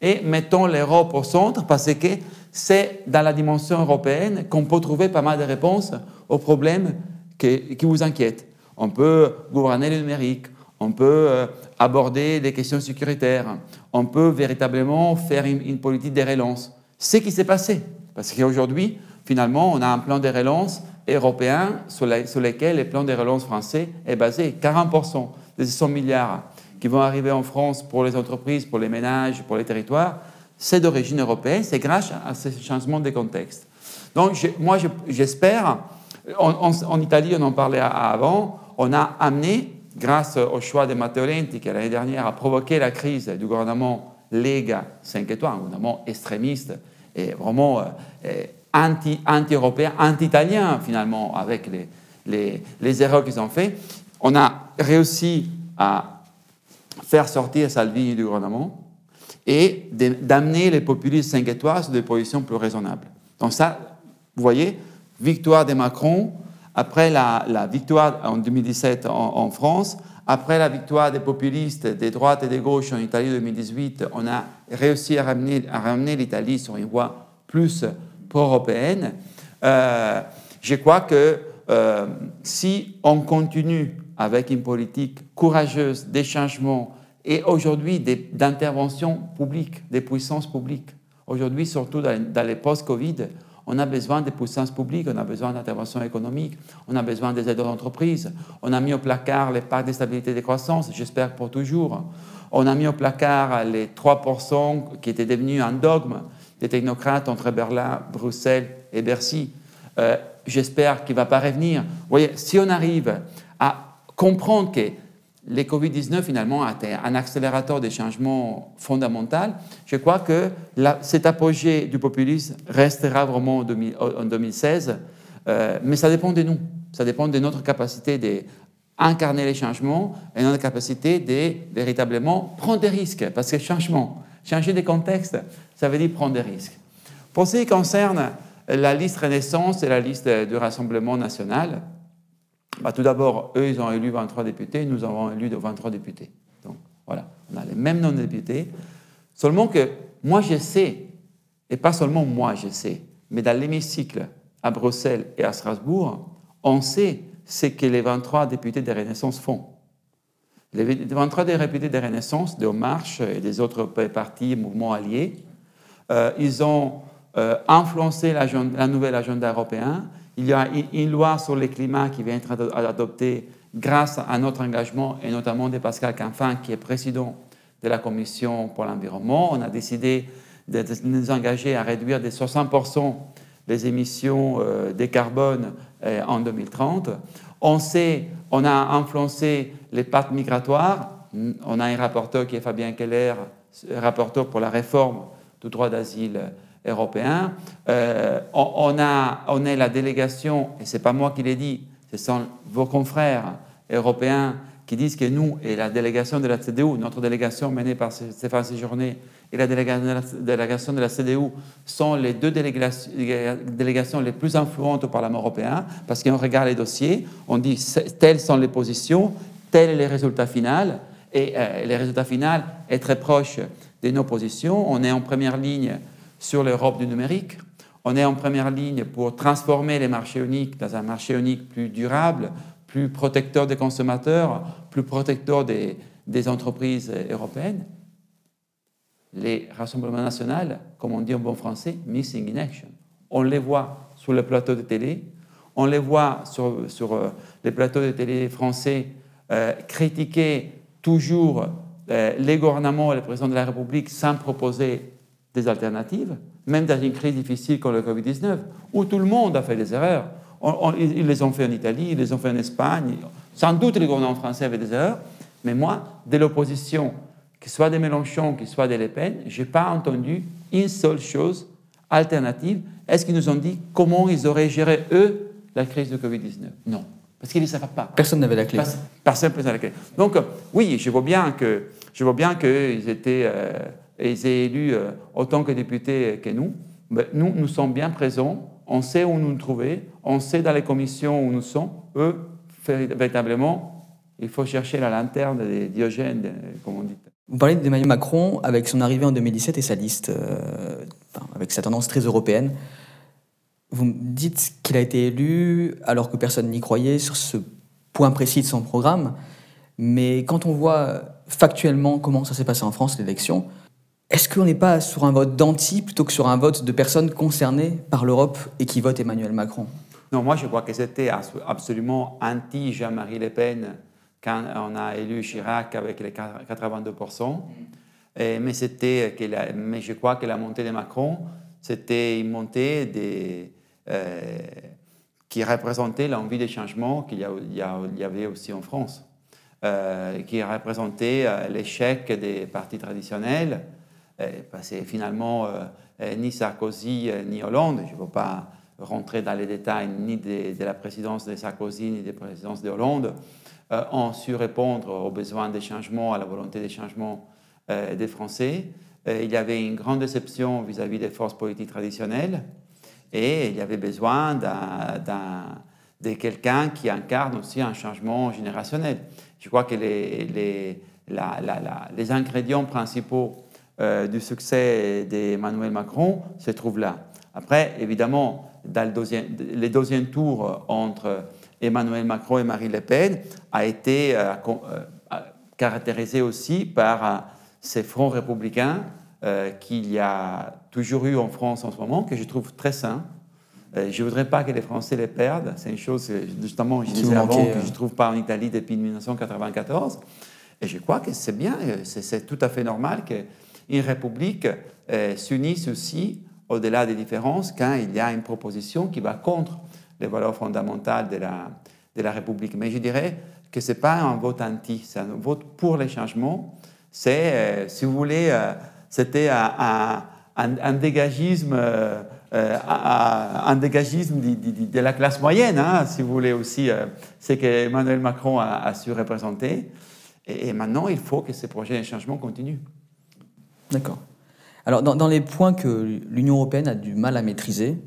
et mettons l'Europe au centre parce que c'est dans la dimension européenne qu'on peut trouver pas mal de réponses aux problèmes qui, vous inquiètent. On peut gouverner le numérique, on peut euh, aborder les questions sécuritaires, on peut véritablement faire une, politique de relance. C'est ce qui s'est passé, parce qu'aujourd'hui, finalement, on a un plan de relance européen sur, lequel le plan de relance français est basé. 40% des 100 milliards qui vont arriver en France pour les entreprises, pour les ménages, pour les territoires, c'est d'origine européenne, c'est grâce à ce changement de contexte. Donc, moi, j'espère, en, Italie, on en parlait avant, on a amené, grâce au choix de Matteo Renzi, qui l'année dernière a provoqué la crise du gouvernement Lega 5 étoiles, un gouvernement extrémiste et vraiment euh, anti-européen, anti-italien finalement, avec les, les, erreurs qu'ils ont fait. On a réussi à faire sortir Salvini du gouvernement et d'amener les populistes 5 étoiles sur des positions plus raisonnables. Donc ça, vous voyez, victoire de Macron, après la, victoire en 2017 en, France, après la victoire des populistes des droites et des gauches en Italie en 2018, on a réussi à ramener, l'Italie sur une voie plus pro-européenne. Euh, je crois que euh, si on continue avec une politique courageuse des changements et aujourd'hui d'intervention publique, des puissances publiques, aujourd'hui surtout dans, dans les post-Covid, on a besoin de puissances publiques, on a besoin d'intervention économique, on a besoin des aides aux entreprises. On a mis au placard les pactes de stabilité et de croissance, j'espère pour toujours. On a mis au placard les 3% qui étaient devenus un dogme des technocrates entre Berlin, Bruxelles et Bercy. Euh, j'espère qu'il ne va pas revenir. Vous voyez, si on arrive à comprendre que les Covid-19 finalement a été un accélérateur des changements fondamentaux, je crois que cet apogée du populisme restera vraiment en, 2016, euh, mais ça dépend de nous, ça dépend de notre capacité d'incarner les changements et notre capacité de véritablement prendre des risques, parce que changement, changer de contexte, ça veut dire prendre des risques. Pour ce qui concerne la liste Renaissance et la liste du Rassemblement national, bah, tout d'abord, eux, ils ont élu 23 députés, nous avons élu 23 députés. Donc voilà, on a les mêmes noms de députés. Seulement que moi, je sais, et pas seulement moi, je sais, mais dans l'hémicycle à Bruxelles et à Strasbourg, on sait ce que les 23 députés de Renaissance font. Les 23 députés de Renaissance, de Marche et des autres partis mouvements alliés, euh, ils ont euh, influencé la, nouvelle agenda européenne il y a une loi sur le climat qui vient être adoptée grâce à notre engagement et notamment de Pascal Canfin, qui est président de la Commission pour l'environnement. On a décidé de nous engager à réduire de 60% les émissions euh, de carbone euh, en 2030. On sait, on a influencé les pattes migratoires. On a un rapporteur qui est Fabien Keller, rapporteur pour la réforme du droit d'asile européen. Euh, on, a, on est la délégation, et ce n'est pas moi qui l'ai dit, ce sont vos confrères européens qui disent que nous et la délégation de la CDU, notre délégation menée par Stéphane Séjourné et la délégation de la CDU sont les deux délégations les plus influentes au Parlement européen parce qu'on regarde les dossiers, on dit telles sont les positions, tels sont les résultats finaux et euh, les résultats finaux est très proche de nos positions. On est en première ligne sur l'Europe du numérique. On est en première ligne pour transformer les marchés uniques dans un marché unique plus durable, plus protecteur des consommateurs, plus protecteur des, entreprises européennes. Les rassemblements nationaux, comme on dit en bon français, missing in action. On les voit sur le plateau de télé, on les voit sur, euh, les plateaux de télé français euh, critiquer toujours euh, les gouvernements et le président de la République sans proposer des alternatives, même dans une crise difficile comme le Covid-19, où tout le monde a fait des erreurs. ils les ont fait en Italie, ils les ont fait en Espagne. Sans doute les gouvernements français avaient des erreurs, mais moi, de l'opposition, que ce soit des Mélenchon, que ce soit des Le Pen, je n'ai pas entendu une seule chose alternative. Est-ce qu'ils nous ont dit comment ils auraient géré, eux, la crise du Covid-19? Non. Parce qu'ils ne savaient pas. Personne n'avait la clé. Personne n'avait la clé. Donc, oui, je vois bien que je vois bien qu'ils étaient euh, et ils est élu euh, autant que députés que nous, nous, nous sommes bien présents, on sait où nous nous trouvons, on sait dans les commissions où nous sommes. Eux, véritablement, il faut chercher la lanterne des Diogènes, comme on dit. Vous parlez d'Emmanuel Macron avec son arrivée en 2017 et sa liste, euh, avec sa tendance très européenne. Vous me dites qu'il a été élu alors que personne n'y croyait sur ce point précis de son programme. Mais quand on voit factuellement comment ça s'est passé en France, l'élection, est-ce qu'on n'est pas sur un vote d'anti plutôt que sur un vote de personnes concernées par l'Europe et qui votent Emmanuel Macron? Non, moi je crois que c'était absolument anti Jean-Marie Le Pen quand on a élu Chirac avec les 82%. mais, c'était mais je crois que la montée de Macron, c'était une montée euh, qui représentait l'envie de changement qu'il y, avait aussi en France, euh, qui représentait euh, l'échec des partis traditionnels parce que finalement, euh, euh, ni Sarkozy ni Hollande, je ne veux pas rentrer dans les détails ni de, la présidence de Sarkozy ni de la présidence de Hollande, ont su répondre aux besoins des changements, à la volonté des changements des Français. il y avait une grande déception vis-à-vis des forces politiques traditionnelles et il y avait besoin de quelqu'un qui incarne aussi un changement générationnel. Je crois que les, les, les ingrédients principaux euh, du succès d'Emmanuel Macron se trouve là. Après, évidemment, dans le deuxième, deuxièmes tours entre Emmanuel Macron et Marine Le Pen a été euh, euh, caractérisé aussi par ces fronts républicains qu'il y a toujours eu en France en ce moment, que je trouve très sains. je ne voudrais pas que les Français les perdent. C'est une chose, justement, je disais avant, que je ne trouve pas en Italie depuis 1994. Et je crois que c'est bien, c'est tout à fait normal que une république euh, s'unisse aussi au-delà des différences quand il y a une proposition qui va contre les valeurs fondamentales de la, de la République. Mais je dirais que ce n'est pas un vote anti, c'est un vote pour les changements. C'est, euh, si vous voulez, euh, c'était un, dégagisme, euh, un dégagisme de, la classe moyenne, hein, si vous voulez aussi. c'est que Emmanuel Macron a, su représenter. Et, maintenant, il faut que ces projets de changement continuent. D'accord. Alors, dans, les points que l'Union européenne a du mal à maîtriser,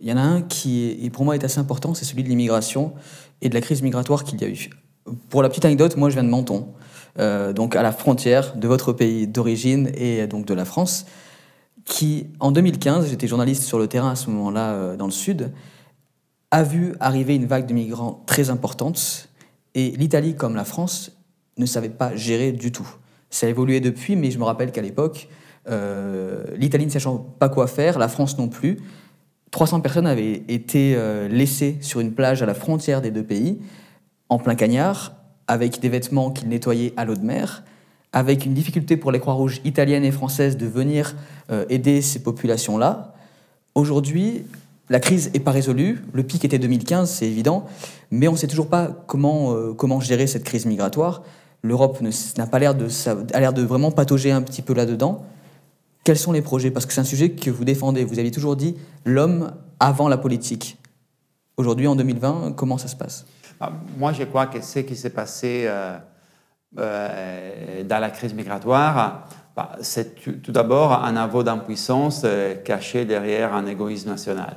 il y en a un qui, pour moi, est assez important, c'est celui de l'immigration et de la crise migratoire qu'il y a eu. Pour la petite anecdote, moi, je viens de Menton, euh, donc à la frontière de votre pays d'origine et donc de la France, qui, en 2015, j'étais journaliste sur le terrain à ce moment-là euh, dans le sud, a vu arriver une vague de migrants très importante et l'Italie, comme la France, ne savait pas gérer du tout. Ça a évolué depuis, mais je me rappelle qu'à l'époque, euh, l'Italie ne sachant pas quoi faire, la France non plus. 300 personnes avaient été euh, laissées sur une plage à la frontière des deux pays, en plein cagnard, avec des vêtements qu'ils nettoyaient à l'eau de mer, avec une difficulté pour les Croix-Rouges italiennes et françaises de venir euh, aider ces populations-là. Aujourd'hui, la crise n'est pas résolue. Le pic était 2015, c'est évident, mais on ne sait toujours pas comment, comment gérer cette crise migratoire. L'Europe n'a pas l'air de, a l'air de vraiment patauger un petit peu là-dedans. Quels sont les projets? Parce que c'est un sujet que vous défendez. Vous aviez toujours dit l'homme avant la politique. Aujourd'hui, en 2020, comment ça se passe? Ah, Moi, je crois que ce qui s'est passé euh, euh, dans la crise migratoire, bah, c'est tout d'abord un aveu d'impuissance euh, caché derrière un égoïsme national.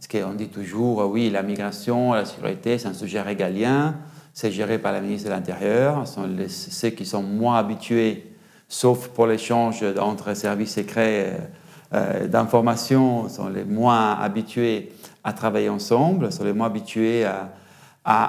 Parce qu'on dit toujours, oui, la migration, la sécurité, c'est un sujet régalien, c'est géré par la ministre de l'Intérieur, ce sont ceux qui sont moins habitués sauf pour l'échange entre services secrets euh, d'informations, sont les moins habitués à travailler ensemble, sont les moins habitués à,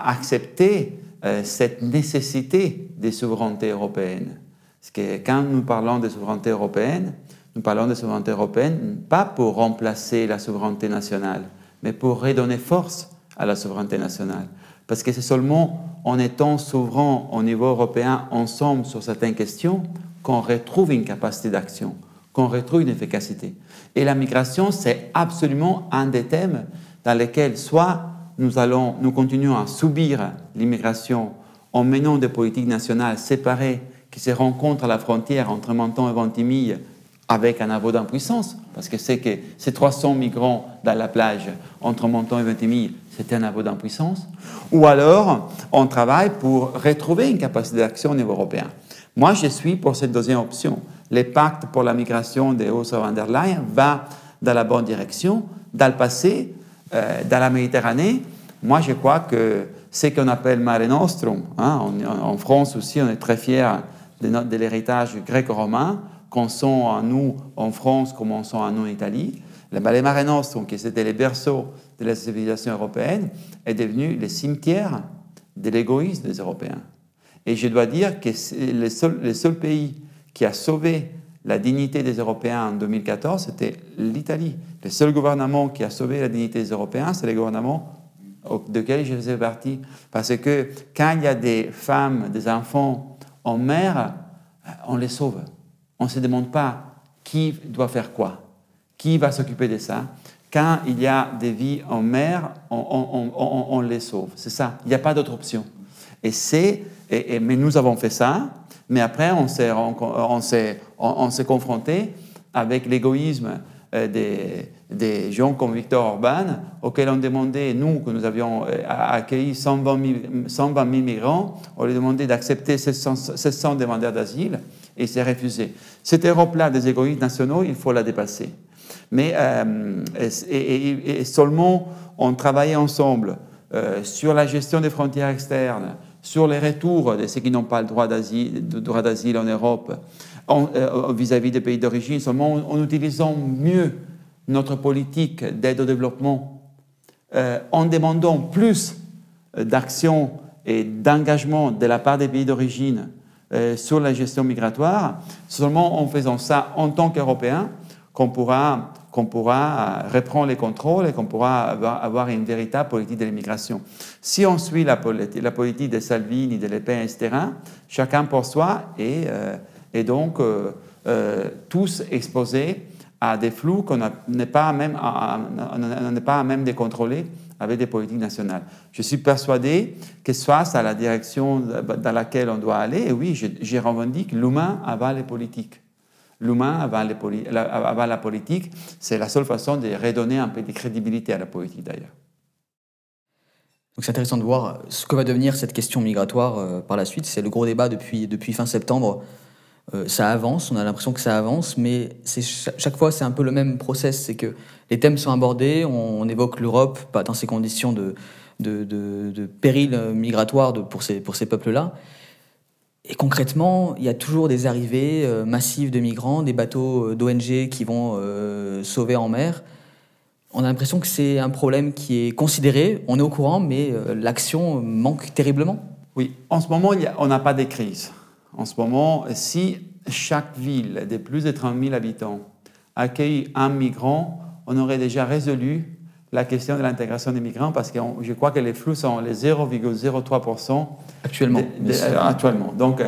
accepter euh, cette nécessité des souverainetés européennes. Parce que quand nous parlons de souveraineté européenne, nous parlons de souveraineté européenne pas pour remplacer la souveraineté nationale, mais pour redonner force à la souveraineté nationale. Parce que c'est seulement en étant souverain au niveau européen ensemble sur certaines questions qu'on retrouve une capacité d'action, qu'on retrouve une efficacité. Et la migration, c'est absolument un des thèmes dans lesquels soit nous, allons, nous continuons à subir l'immigration en menant des politiques nationales séparées qui se rencontrent à la frontière entre Menton et Ventimille avec un aveu d'impuissance, parce que c'est que ces 300 migrants dans la plage entre Menton et Ventimille, c'était un aveu d'impuissance, ou alors on travaille pour retrouver une capacité d'action au niveau européen. Moi, je suis pour cette deuxième option. Le pacte pour la migration de Ursula von der Leyen va dans la bonne direction. Dans le passé, euh, dans la Méditerranée, moi, je crois que ce qu'on appelle Mare Nostrum, hein, en, France aussi, on est très fiers de, de l'héritage grec-romain, qu'on sent en nous en France comme on sent en nous en Italie. Le Mare Nostrum, qui était le berceau de la civilisation européenne, est devenu le cimetière de l'égoïsme des Européens. Et je dois dire que le seul, le seul pays qui a sauvé la dignité des Européens en 2014, c'était l'Italie. Le seul gouvernement qui a sauvé la dignité des Européens, c'est le gouvernement de lequel je faisais partie. Parce que quand il y a des femmes, des enfants en mer, on les sauve. On ne se demande pas qui doit faire quoi, qui va s'occuper de ça. Quand il y a des vies en mer, on, les sauve. C'est ça. Il n'y a pas d'autre option. Et c'est et, mais nous avons fait ça, mais après on s'est, on, s'est, on, s'est confronté avec l'égoïsme euh, des, des, gens comme Victor Orban, auxquels on demandait, nous, que nous avions euh, accueilli 120 000, migrants, on lui demandait d'accepter 700, demandeurs d'asile, et c'est refusé. Cette Europe-là des égoïsmes nationaux, il faut la dépasser. Mais euh, seulement on travaillait ensemble sur la gestion des frontières externes, sur les retours de ceux qui n'ont pas le droit d'asile en Europe euh, vis-à-vis des pays d'origine, seulement en, utilisant mieux notre politique d'aide au développement, euh, en demandant plus d'action et d'engagement de la part des pays d'origine euh, sur la gestion migratoire, seulement en faisant ça en tant qu'Européens qu'on pourra qu'on pourra euh, reprendre les contrôles et qu'on pourra avoir, une véritable politique de l'immigration. Si on suit la, politique de Salvini, de Le Pen, etc., chacun pour soi et, euh, et donc euh, tous exposés à des flux qu'on n'est pas, même pas à même de contrôler avec des politiques nationales. Je suis persuadé que soit à la direction dans laquelle on doit aller, et oui, je, je revendique l'humain avant les politiques. L'humain avant, la politique, c'est la seule façon de redonner un peu de crédibilité à la politique d'ailleurs. Donc c'est intéressant de voir ce que va devenir cette question migratoire euh, par la suite. C'est le gros débat depuis, depuis fin septembre. Euh, ça avance, on a l'impression que ça avance, mais chaque fois c'est un peu le même process. C'est que les thèmes sont abordés, on, évoque l'Europe dans ces conditions de, de, de, péril migratoire pour ces, pour ces peuples-là. Et concrètement, il y a toujours des arrivées euh, massives de migrants, des bateaux d'ONG qui vont sauver en mer on a l'impression que c'est un problème qui est considéré, on est au courant, mais euh, l'action manque terriblement. Oui, en ce moment, on n'a pas de crise. En ce moment, si chaque ville de plus de 30 000 habitants accueille un migrant, on aurait déjà résolu la question de l'intégration des migrants parce que je crois que les flux sont les 0,03% actuellement. actuellement. Donc,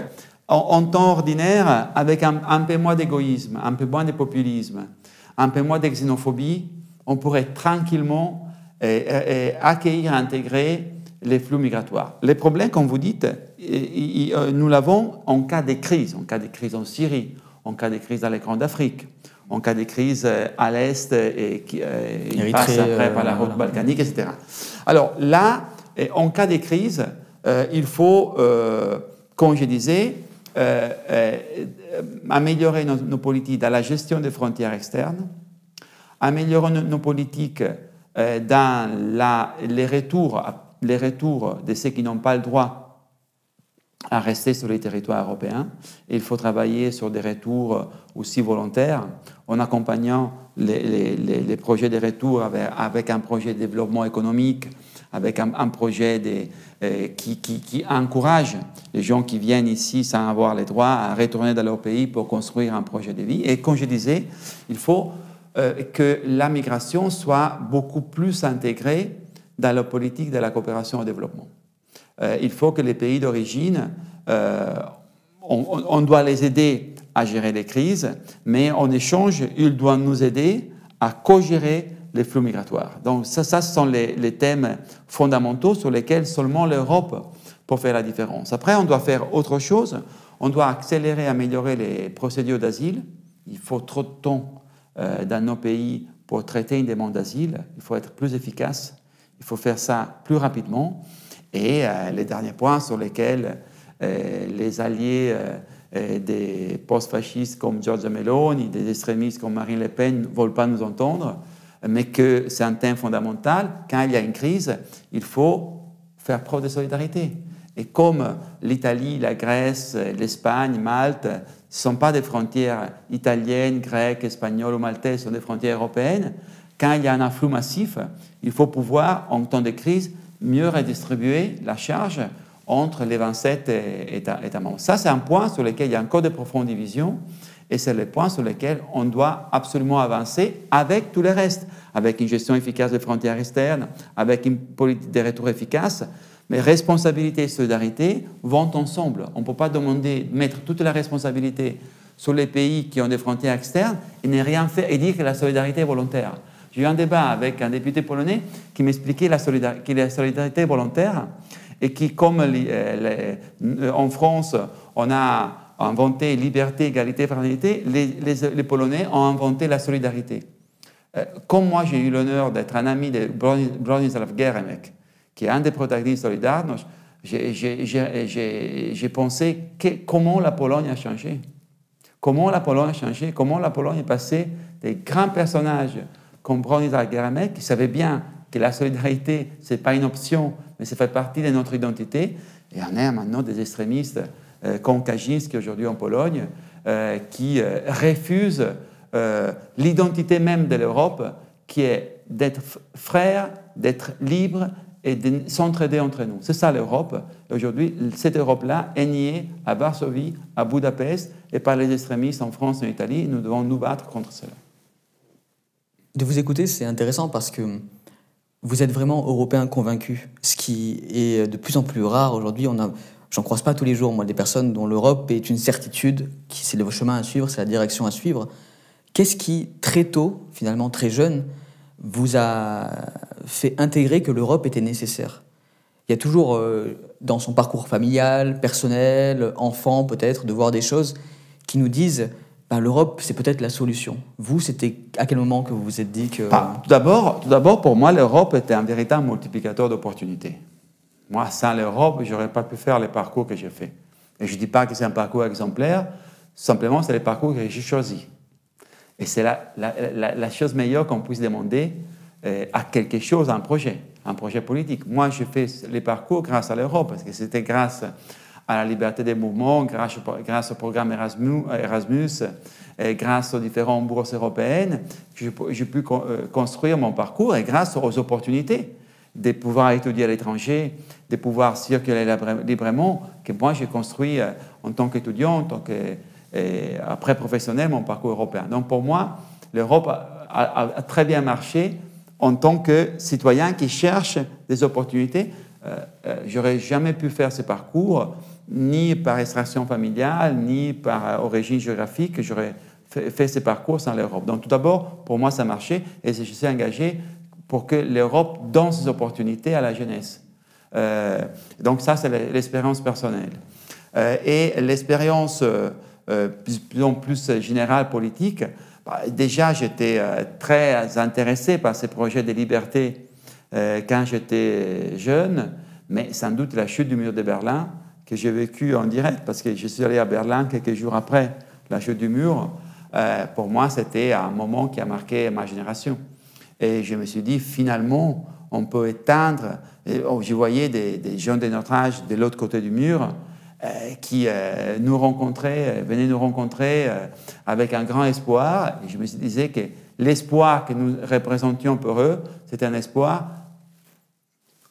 en, temps ordinaire, avec un, un peu moins d'égoïsme, un peu moins de populisme, un peu moins de xénophobie, on pourrait tranquillement euh, euh, accueillir, intégrer les flux migratoires. Les problèmes, comme vous dites, euh, nous l'avons en cas de crise, en cas de crise en Syrie, en cas de crise dans les grandes d'Afrique, en cas de crise à l'Est et qui passe après par la route balkanique, etc. Alors là, en cas de crise, il faut, comme je disais, améliorer nos politiques dans la gestion des frontières externes, améliorer nos politiques euh, dans la, les, retours, les retours de ceux qui n'ont pas le droit à rester sur les territoires européens. Il faut travailler sur des retours aussi volontaires en accompagnant les, projets de retour avec, un projet de développement économique, avec un, projet euh, qui, encourage les gens qui viennent ici sans avoir les droits à retourner dans leur pays pour construire un projet de vie. Et comme je disais, il faut euh, que la migration soit beaucoup plus intégrée dans la politique de la coopération au développement. Euh, il faut que les pays d'origine, euh, on, doit les aider à gérer les crises, mais en échange, ils doivent nous aider à co-gérer les flux migratoires. Donc ça, ce sont les, les thèmes fondamentaux sur lesquels seulement l'Europe peut faire la différence. Après, on doit faire autre chose. On doit accélérer, améliorer les procédures d'asile. Il faut trop de temps euh, dans nos pays pour traiter une demande d'asile. Il faut être plus efficace, il faut faire ça plus rapidement. Et euh, les derniers points sur lesquels euh, les alliés des post-fascistes comme Giorgia Meloni, des extrémistes comme Marine Le Pen ne veulent pas nous entendre, mais que c'est un thème fondamental. Quand il y a une crise, il faut faire preuve de solidarité. Et comme l'Italie, la Grèce, l'Espagne, Malte ne sont pas des frontières italiennes, grecques, espagnoles ou maltaises, ce sont des frontières européennes. Quand il y a un afflux massif, il faut pouvoir, en temps de crise, mieux redistribuer la charge entre les 27 États, membres. Ça, c'est un point sur lequel il y a encore de profondes divisions et c'est le point sur lequel on doit absolument avancer avec tous les restes, avec une gestion efficace des frontières externes, avec une politique de retour efficace, mais responsabilité et solidarité vont ensemble. On ne peut pas demander, mettre toute la responsabilité sur les pays qui ont des frontières externes et ne rien faire et dire que la solidarité est volontaire. J'ai eu un débat avec un député polonais qui m'expliquait la la solidarité est volontaire et qui, comme en France, on a inventé liberté, égalité, fraternité, les, Polonais ont inventé la solidarité. Euh, comme moi, j'ai eu l'honneur d'être un ami de Bronislaw Geremek, qui est un des protagonistes solidaires, j'ai pensé comment la Pologne a changé. Comment la Pologne a changé, comment la Pologne est passée des grands personnages comme Bronislaw Geremek, qui savaient bien que la solidarité, ce n'est pas une option, mais ça fait partie de notre identité. Et on est maintenant des extrémistes euh, Kaczynski aujourd'hui en Pologne, euh, qui euh, refusent l'identité même de l'Europe, qui est d'être frère, d'être libre, et de s'entraider entre nous. C'est ça l'Europe. Aujourd'hui, cette Europe-là est niée à Varsovie, à Budapest et par les extrémistes en France et en Italie. Nous devons nous battre contre cela. De vous écouter, c'est intéressant parce que vous êtes vraiment européen convaincu, ce qui est de plus en plus rare aujourd'hui. On a, j'en croise pas tous les jours, moi, des personnes dont l'Europe est une certitude, qui c'est le chemin à suivre, c'est la direction à suivre. Qu'est-ce qui, très tôt, finalement très jeune, vous a fait intégrer que l'Europe était nécessaire? Il y a toujours, euh, dans son parcours familial, personnel, enfant peut-être, de voir des choses qui nous disent ben, l'Europe, c'est peut-être la solution. Vous, c'était à quel moment que vous vous êtes dit que... Ah, d'abord, pour moi, l'Europe était un véritable multiplicateur d'opportunités. Moi, sans l'Europe, je n'aurais pas pu faire les parcours que j'ai faits. Et je ne dis pas que c'est un parcours exemplaire, simplement c'est les parcours que j'ai choisis. Et c'est la, la, chose meilleure qu'on puisse demander euh, à quelque chose, à un projet, un projet politique. Moi, je fais les parcours grâce à l'Europe, parce que c'était grâce à la liberté des mouvements, grâce, au programme Erasmus, et grâce aux différentes bourses européennes, j'ai pu euh, construire mon parcours et grâce aux opportunités de pouvoir étudier à l'étranger, de pouvoir circuler librement, que moi j'ai construit euh, en tant qu'étudiant, en tant que après professionnel, mon parcours européen. Donc pour moi, l'Europe a, très bien marché en tant que citoyen qui cherche des opportunités. Euh, euh, j'aurais jamais pu faire ce parcours ni par extraction familiale, ni par origine géographique. J'aurais fait, ce parcours sans l'Europe. Donc tout d'abord, pour moi, ça marchait et je suis engagé pour que l'Europe donne ces opportunités à la jeunesse. Euh, donc ça, c'est l'expérience personnelle. Euh, et l'expérience euh, plus plus générale politique, bah, déjà j'étais très intéressé par ces projets de liberté quand j'étais jeune, mais sans doute la chute du mur de Berlin, que j'ai vécu en direct, parce que je suis allé à Berlin quelques jours après la chute du mur, pour moi c'était un moment qui a marqué ma génération. Et je me suis dit, finalement, on peut éteindre. Oh, je voyais des, des, gens de notre âge de l'autre côté du mur euh, qui euh, nous rencontraient, euh, venaient nous rencontrer avec un grand espoir. Et je me disais que l'espoir que nous représentions pour eux, c'était un espoir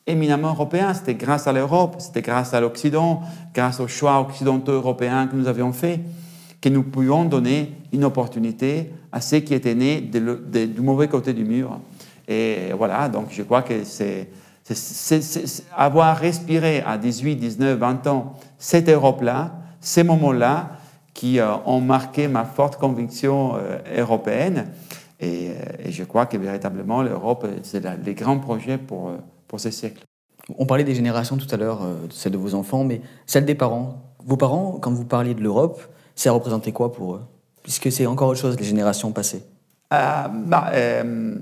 éminemment européen. C'était grâce à l'Europe, c'était grâce à l'Occident, grâce aux choix occidentaux européens que nous avions faits, que nous pouvions donner une opportunité à ceux qui étaient nés du mauvais côté du mur. Et voilà, donc je crois que c'est avoir respiré à 18, 19, 20 ans cette Europe-là, ces moments-là, qui euh, ont marqué ma forte conviction euh, européenne. Euh, et, je crois que véritablement l'Europe, c'est les grands projets pour, pour ce siècle. On parlait des générations tout à l'heure, celle de vos enfants, mais celle des parents. Vos parents, quand vous parliez de l'Europe, ça représentait quoi pour eux? Puisque c'est encore autre chose, les générations passées euh, bah, euh,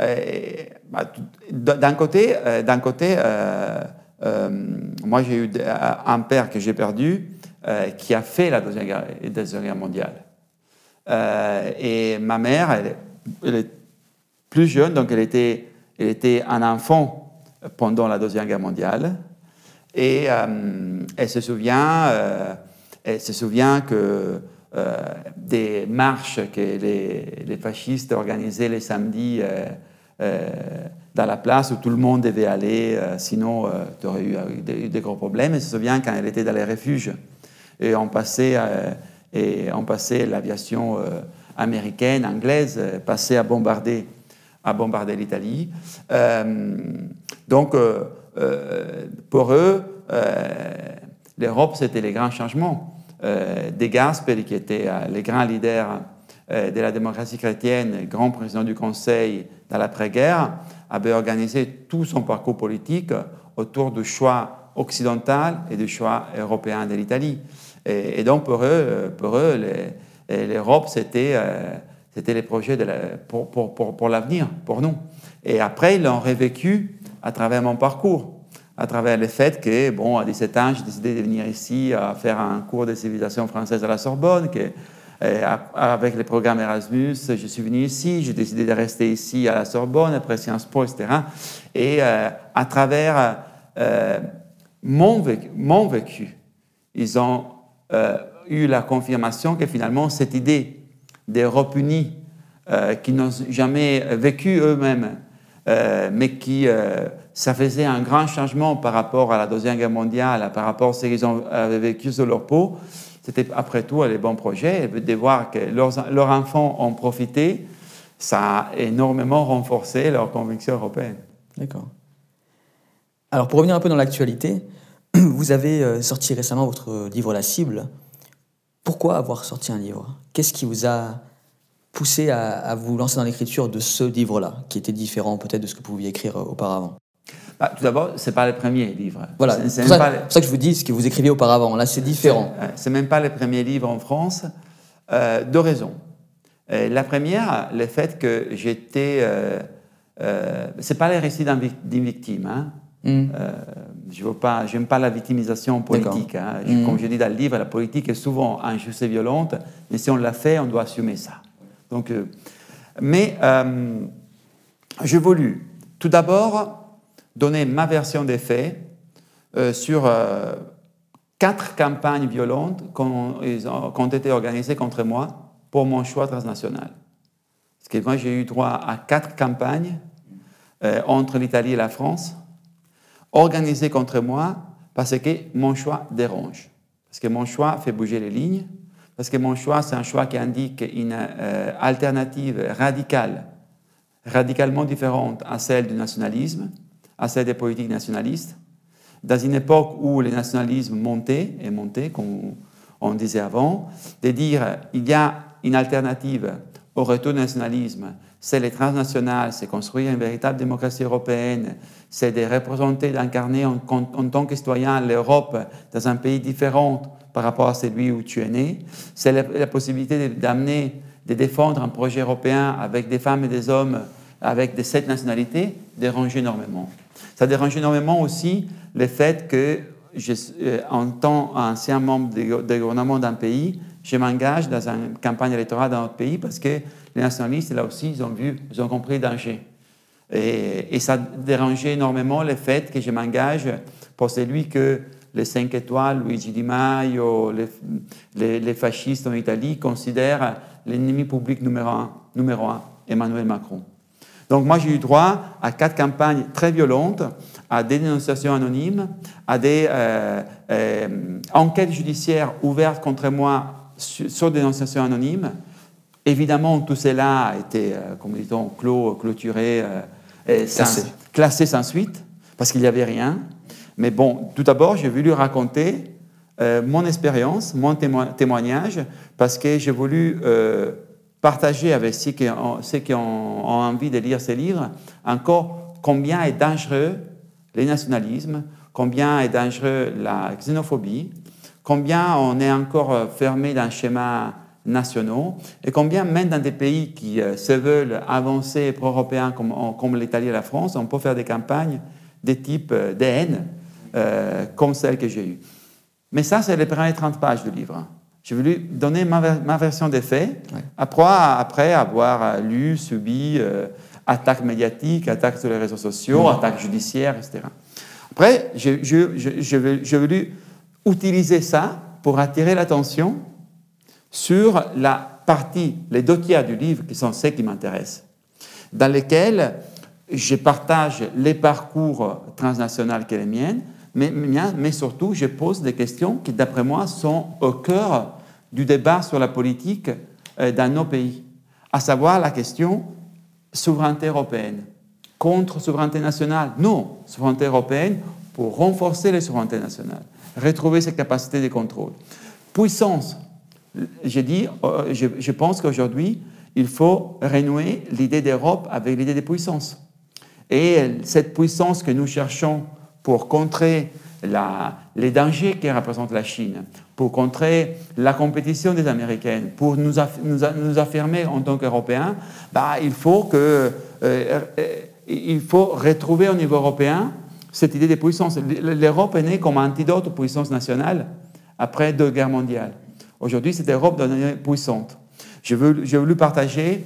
euh, bah, D'un côté, d'un côté moi j'ai eu un père que j'ai perdu qui a fait la Deuxième Guerre, mondiale. et ma mère, elle, est plus jeune, donc elle était, elle était un enfant pendant la Deuxième Guerre mondiale. Et elle se souvient, elle se souvient que euh, des marches que les, fascistes organisaient les samedis euh, euh, dans la place où tout le monde devait aller, sinon tu aurais eu des, gros problèmes. Et je me souviens quand elle était dans les refuges et on passait, et on passait l'aviation américaine, anglaise, passait à bombarder, à bombarder l'Italie. donc, pour eux, l'Europe, c'était les grands changements. Euh, de Gasperi, qui était euh, le grand leader euh, de la démocratie chrétienne, grand président du Conseil dans l'après-guerre, avait organisé tout son parcours politique autour du choix occidental et du choix européen de l'Italie. Et, donc pour eux, pour eux l'Europe, c'était c'était les projets pour, pour, pour l'avenir, pour nous. Et après, ils l'ont revécu à travers mon parcours à travers le fait que, bon, à 17 ans, j'ai décidé de venir ici à faire un cours de civilisation française à la Sorbonne, que, euh, avec le programme Erasmus, je suis venu ici, j'ai décidé de rester ici à la Sorbonne, après Sciences Po, etc. Et euh, à travers euh, mon, vécu, mon, vécu, ils ont eu la confirmation que finalement, cette idée d'Europe unie, qu'ils n'ont jamais vécu eux-mêmes, mais qui ça faisait un grand changement par rapport à la Deuxième Guerre mondiale, par rapport à ce qu'ils avaient vécu sur leur peau. C'était après tout les bons projets. Et de voir que leurs, leurs enfants ont profité, ça a énormément renforcé leur conviction européenne. D'accord. Alors pour revenir un peu dans l'actualité, vous avez euh, sorti récemment votre livre La cible. Pourquoi avoir sorti un livre? Qu'est-ce qui vous a poussé à, vous lancer dans l'écriture de ce livre-là, qui était différent peut-être de ce que vous pouviez écrire auparavant? Bah, Tout d'abord, ce n'est pas le premier livre. Voilà, c'est pour, ça que je vous dis ce que vous écriviez auparavant. Là, c'est différent. C'est même pas le premier livre en France. Euh, deux raisons. Euh, la première, le fait que j'étais... Euh, euh, c'est pas les récits d'une victime. Hein. Hmm. Euh, je n'aime pas, pas la victimisation politique. Hein. Hmm. Comme je dis dans le livre, la politique est souvent injuste et violente, mais si on l'a fait, on doit assumer ça. Donc, euh, mais euh, j'ai voulu tout d'abord donner ma version des faits sur quatre campagnes violentes qui ont, été organisées contre moi pour mon choix transnational. Parce que moi, j'ai eu droit à quatre campagnes entre l'Italie et la France organisé contre moi parce que mon choix dérange, parce que mon choix fait bouger les lignes, parce que mon choix, c'est un choix qui indique une euh, alternative radicale, radicalement différente à celle du nationalisme, à celle des politiques nationalistes, dans une époque où le nationalisme montait et montait, comme on disait avant, de dire il y a une alternative au retour du nationalisme, c'est les transnationales, c'est construire une véritable démocratie européenne, c'est de représenter, d'incarner en, tant que citoyen l'Europe dans un pays différent par rapport à celui où tu es né. C'est la, possibilité d'amener, de défendre un projet européen avec des femmes et des hommes avec des sept nationalités dérange énormément. Ça dérange énormément aussi le fait que, euh, en tant qu'ancien membre du gouvernement d'un pays, je m'engage dans une campagne électorale dans notre pays parce que les nationalistes, là aussi, ils ont vu, ils ont compris le danger. Et, ça dérangeait énormément le fait que je m'engage pour celui que les 5 étoiles, Luigi Di Maio, les, fascistes en Italie considèrent l'ennemi public numéro un, numéro un, Emmanuel Macron. Donc moi j'ai eu droit à quatre campagnes très violentes, à des dénonciations anonymes, à des euh, euh, enquêtes judiciaires ouvertes contre moi sur, sur des dénonciations anonymes. Évidemment, tout cela a été, euh, comme dit-on, clos, clôturé classé. Sans, suite, parce qu'il n'y avait rien. Mais bon, tout d'abord, j'ai voulu raconter euh, mon expérience, mon témoignage, parce que j'ai voulu euh, partager avec ceux qui, ont, ceux qui ont, envie de lire ces livres encore combien est dangereux le nationalisme, combien est dangereux la xénophobie, combien on est encore fermé dans un schéma nationaux, et combien même dans des pays qui euh, se veulent avancés pro-européens comme, comme l'Italie et la France, on peut faire des campagnes de type euh, DN, euh, comme celle que j'ai eue. Mais ça, c'est les premières 30 pages du livre. J'ai voulu donner ma, version des faits, après, après, avoir lu, subi attaques médiatiques, attaques sur les réseaux sociaux, attaques judiciaires, etc. Après, j'ai voulu utiliser ça pour attirer l'attention sur la partie, les deux tiers du livre qui sont ceux qui m'intéressent, dans lesquels je partage les parcours transnationaux qui sont les miennes, mais, mais surtout je pose des questions qui, d'après moi, sont au cœur du débat sur la politique euh, dans nos pays, à savoir la question souveraineté européenne. Contre souveraineté nationale? Non, souveraineté européenne pour renforcer les souverainetés nationales, retrouver ses capacités de contrôle. Puissance j'ai dit, euh, je, pense qu'aujourd'hui, il faut renouer l'idée d'Europe avec l'idée de puissance. Et cette puissance que nous cherchons pour contrer les dangers que représente la Chine, pour contrer la compétition des Américaines, pour nous, affirmer en tant qu'Européens, bah, il, euh, euh, il faut retrouver au niveau européen cette idée de puissance. L'Europe est née comme antidote aux puissances nationales après deux guerres mondiales. Aujourd'hui, cette Europe devenue puissante. J'ai voulu, partager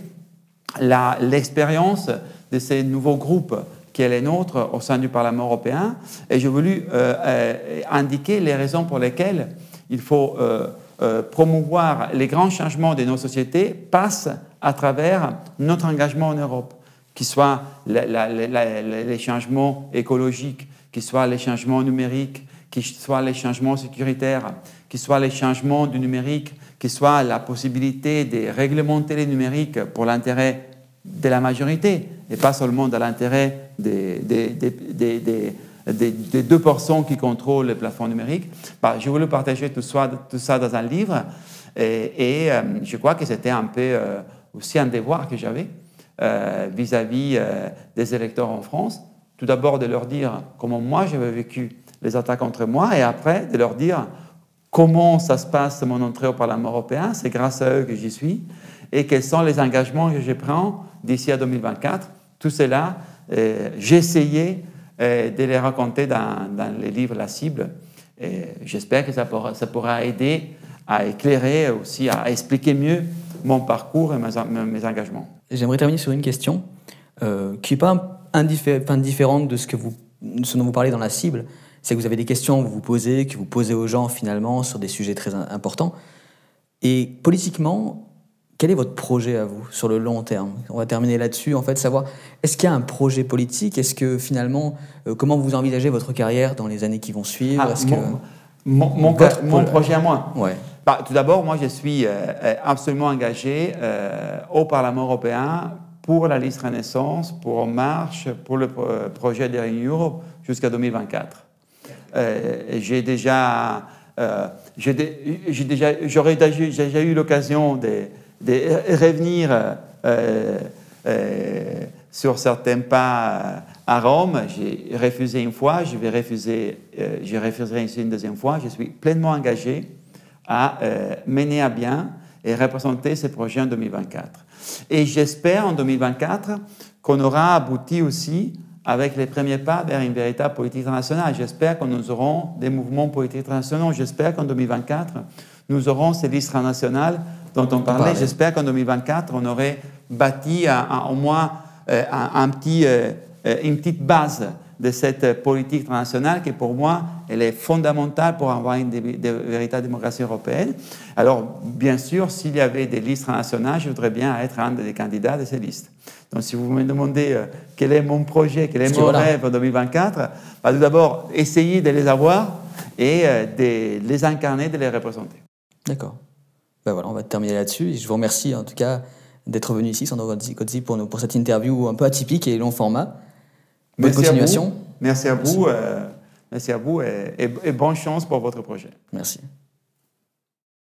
l'expérience de ces nouveaux groupes qui est les nôtres au sein du Parlement européen et j'ai voulu euh, euh, indiquer les raisons pour lesquelles il faut euh, promouvoir les grands changements de nos sociétés passent à travers notre engagement en Europe, qui soit les changements écologiques, qui soient les changements numériques, qui soient les changements sécuritaires, qu'il soit les changements du numérique, qu'il soit la possibilité de réglementer le numérique pour l'intérêt de la majorité et pas seulement dans l'intérêt des, des, des, des, deux personnes qui contrôlent le plafond numérique. Bah, je voulais partager tout ça, tout ça dans un livre et, euh, je crois que c'était un peu euh, aussi un devoir que j'avais vis-à-vis des électeurs en France. Tout d'abord de leur dire comment moi j'avais vécu les attaques contre moi et après de leur dire comment ça se passe mon entrée au Parlement européen, c'est grâce à eux que j'y suis, et quels sont les engagements que je prends d'ici à 2024. Tout cela, euh, j'ai essayé euh, de les raconter dans, les livres La Cible. J'espère que ça pourra, aider à éclairer aussi, à expliquer mieux mon parcours et mes, engagements. J'aimerais terminer sur une question euh, qui n'est pas indifférente de ce, que vous, ce dont vous parlez dans La Cible, c'est que vous avez des questions que vous vous posez, que vous posez aux gens finalement sur des sujets très importants. Et politiquement, quel est votre projet à vous sur le long terme? On va terminer là-dessus, en fait, savoir est-ce qu'il y a un projet politique? Est-ce que finalement, euh, comment vous envisagez votre carrière dans les années qui vont suivre? Ah, mon, que mon, projet à moi? Ouais. Bah, tout d'abord, moi, je suis euh, euh, absolument engagé au Parlement européen pour la liste Renaissance, pour En Marche, pour le projet de Europe jusqu'à 2024. Euh, j'ai déjà, euh, déjà, j'aurais déjà eu l'occasion de, revenir euh, sur certains pas à Rome. J'ai refusé une fois, je vais refuser, je refuserai une deuxième fois. Je suis pleinement engagé à mener à bien et représenter ces projets en 2024. Et j'espère en 2024 qu'on aura abouti aussi avec les premiers pas vers une véritable politique internationale. J'espère que nous aurons des mouvements politiques internationaux. J'espère qu'en 2024, nous aurons ces listes nationales dont on parlait. J'espère qu'en 2024, on aurait bâti au moins euh, un, petit, euh, euh, une petite base de cette politique internationale qui, pour moi, elle est fondamentale pour avoir une véritable démocratie européenne. Alors, bien sûr, s'il y avait des listes nationales, je voudrais bien être un des candidats de ces listes. Donc, si vous me demandez euh, quel est mon projet, quel est mon rêve en 2024, bah, tout d'abord, essayer de les avoir et euh, de les incarner, de les représenter. D'accord. Ben voilà, on va terminer là-dessus. Je vous remercie en tout cas d'être venu ici, Sandro Cozzi, pour, pour cette interview un peu atypique et long format. Bonne continuation. Merci à vous. Merci à vous, et, et bonne chance pour votre projet. Merci.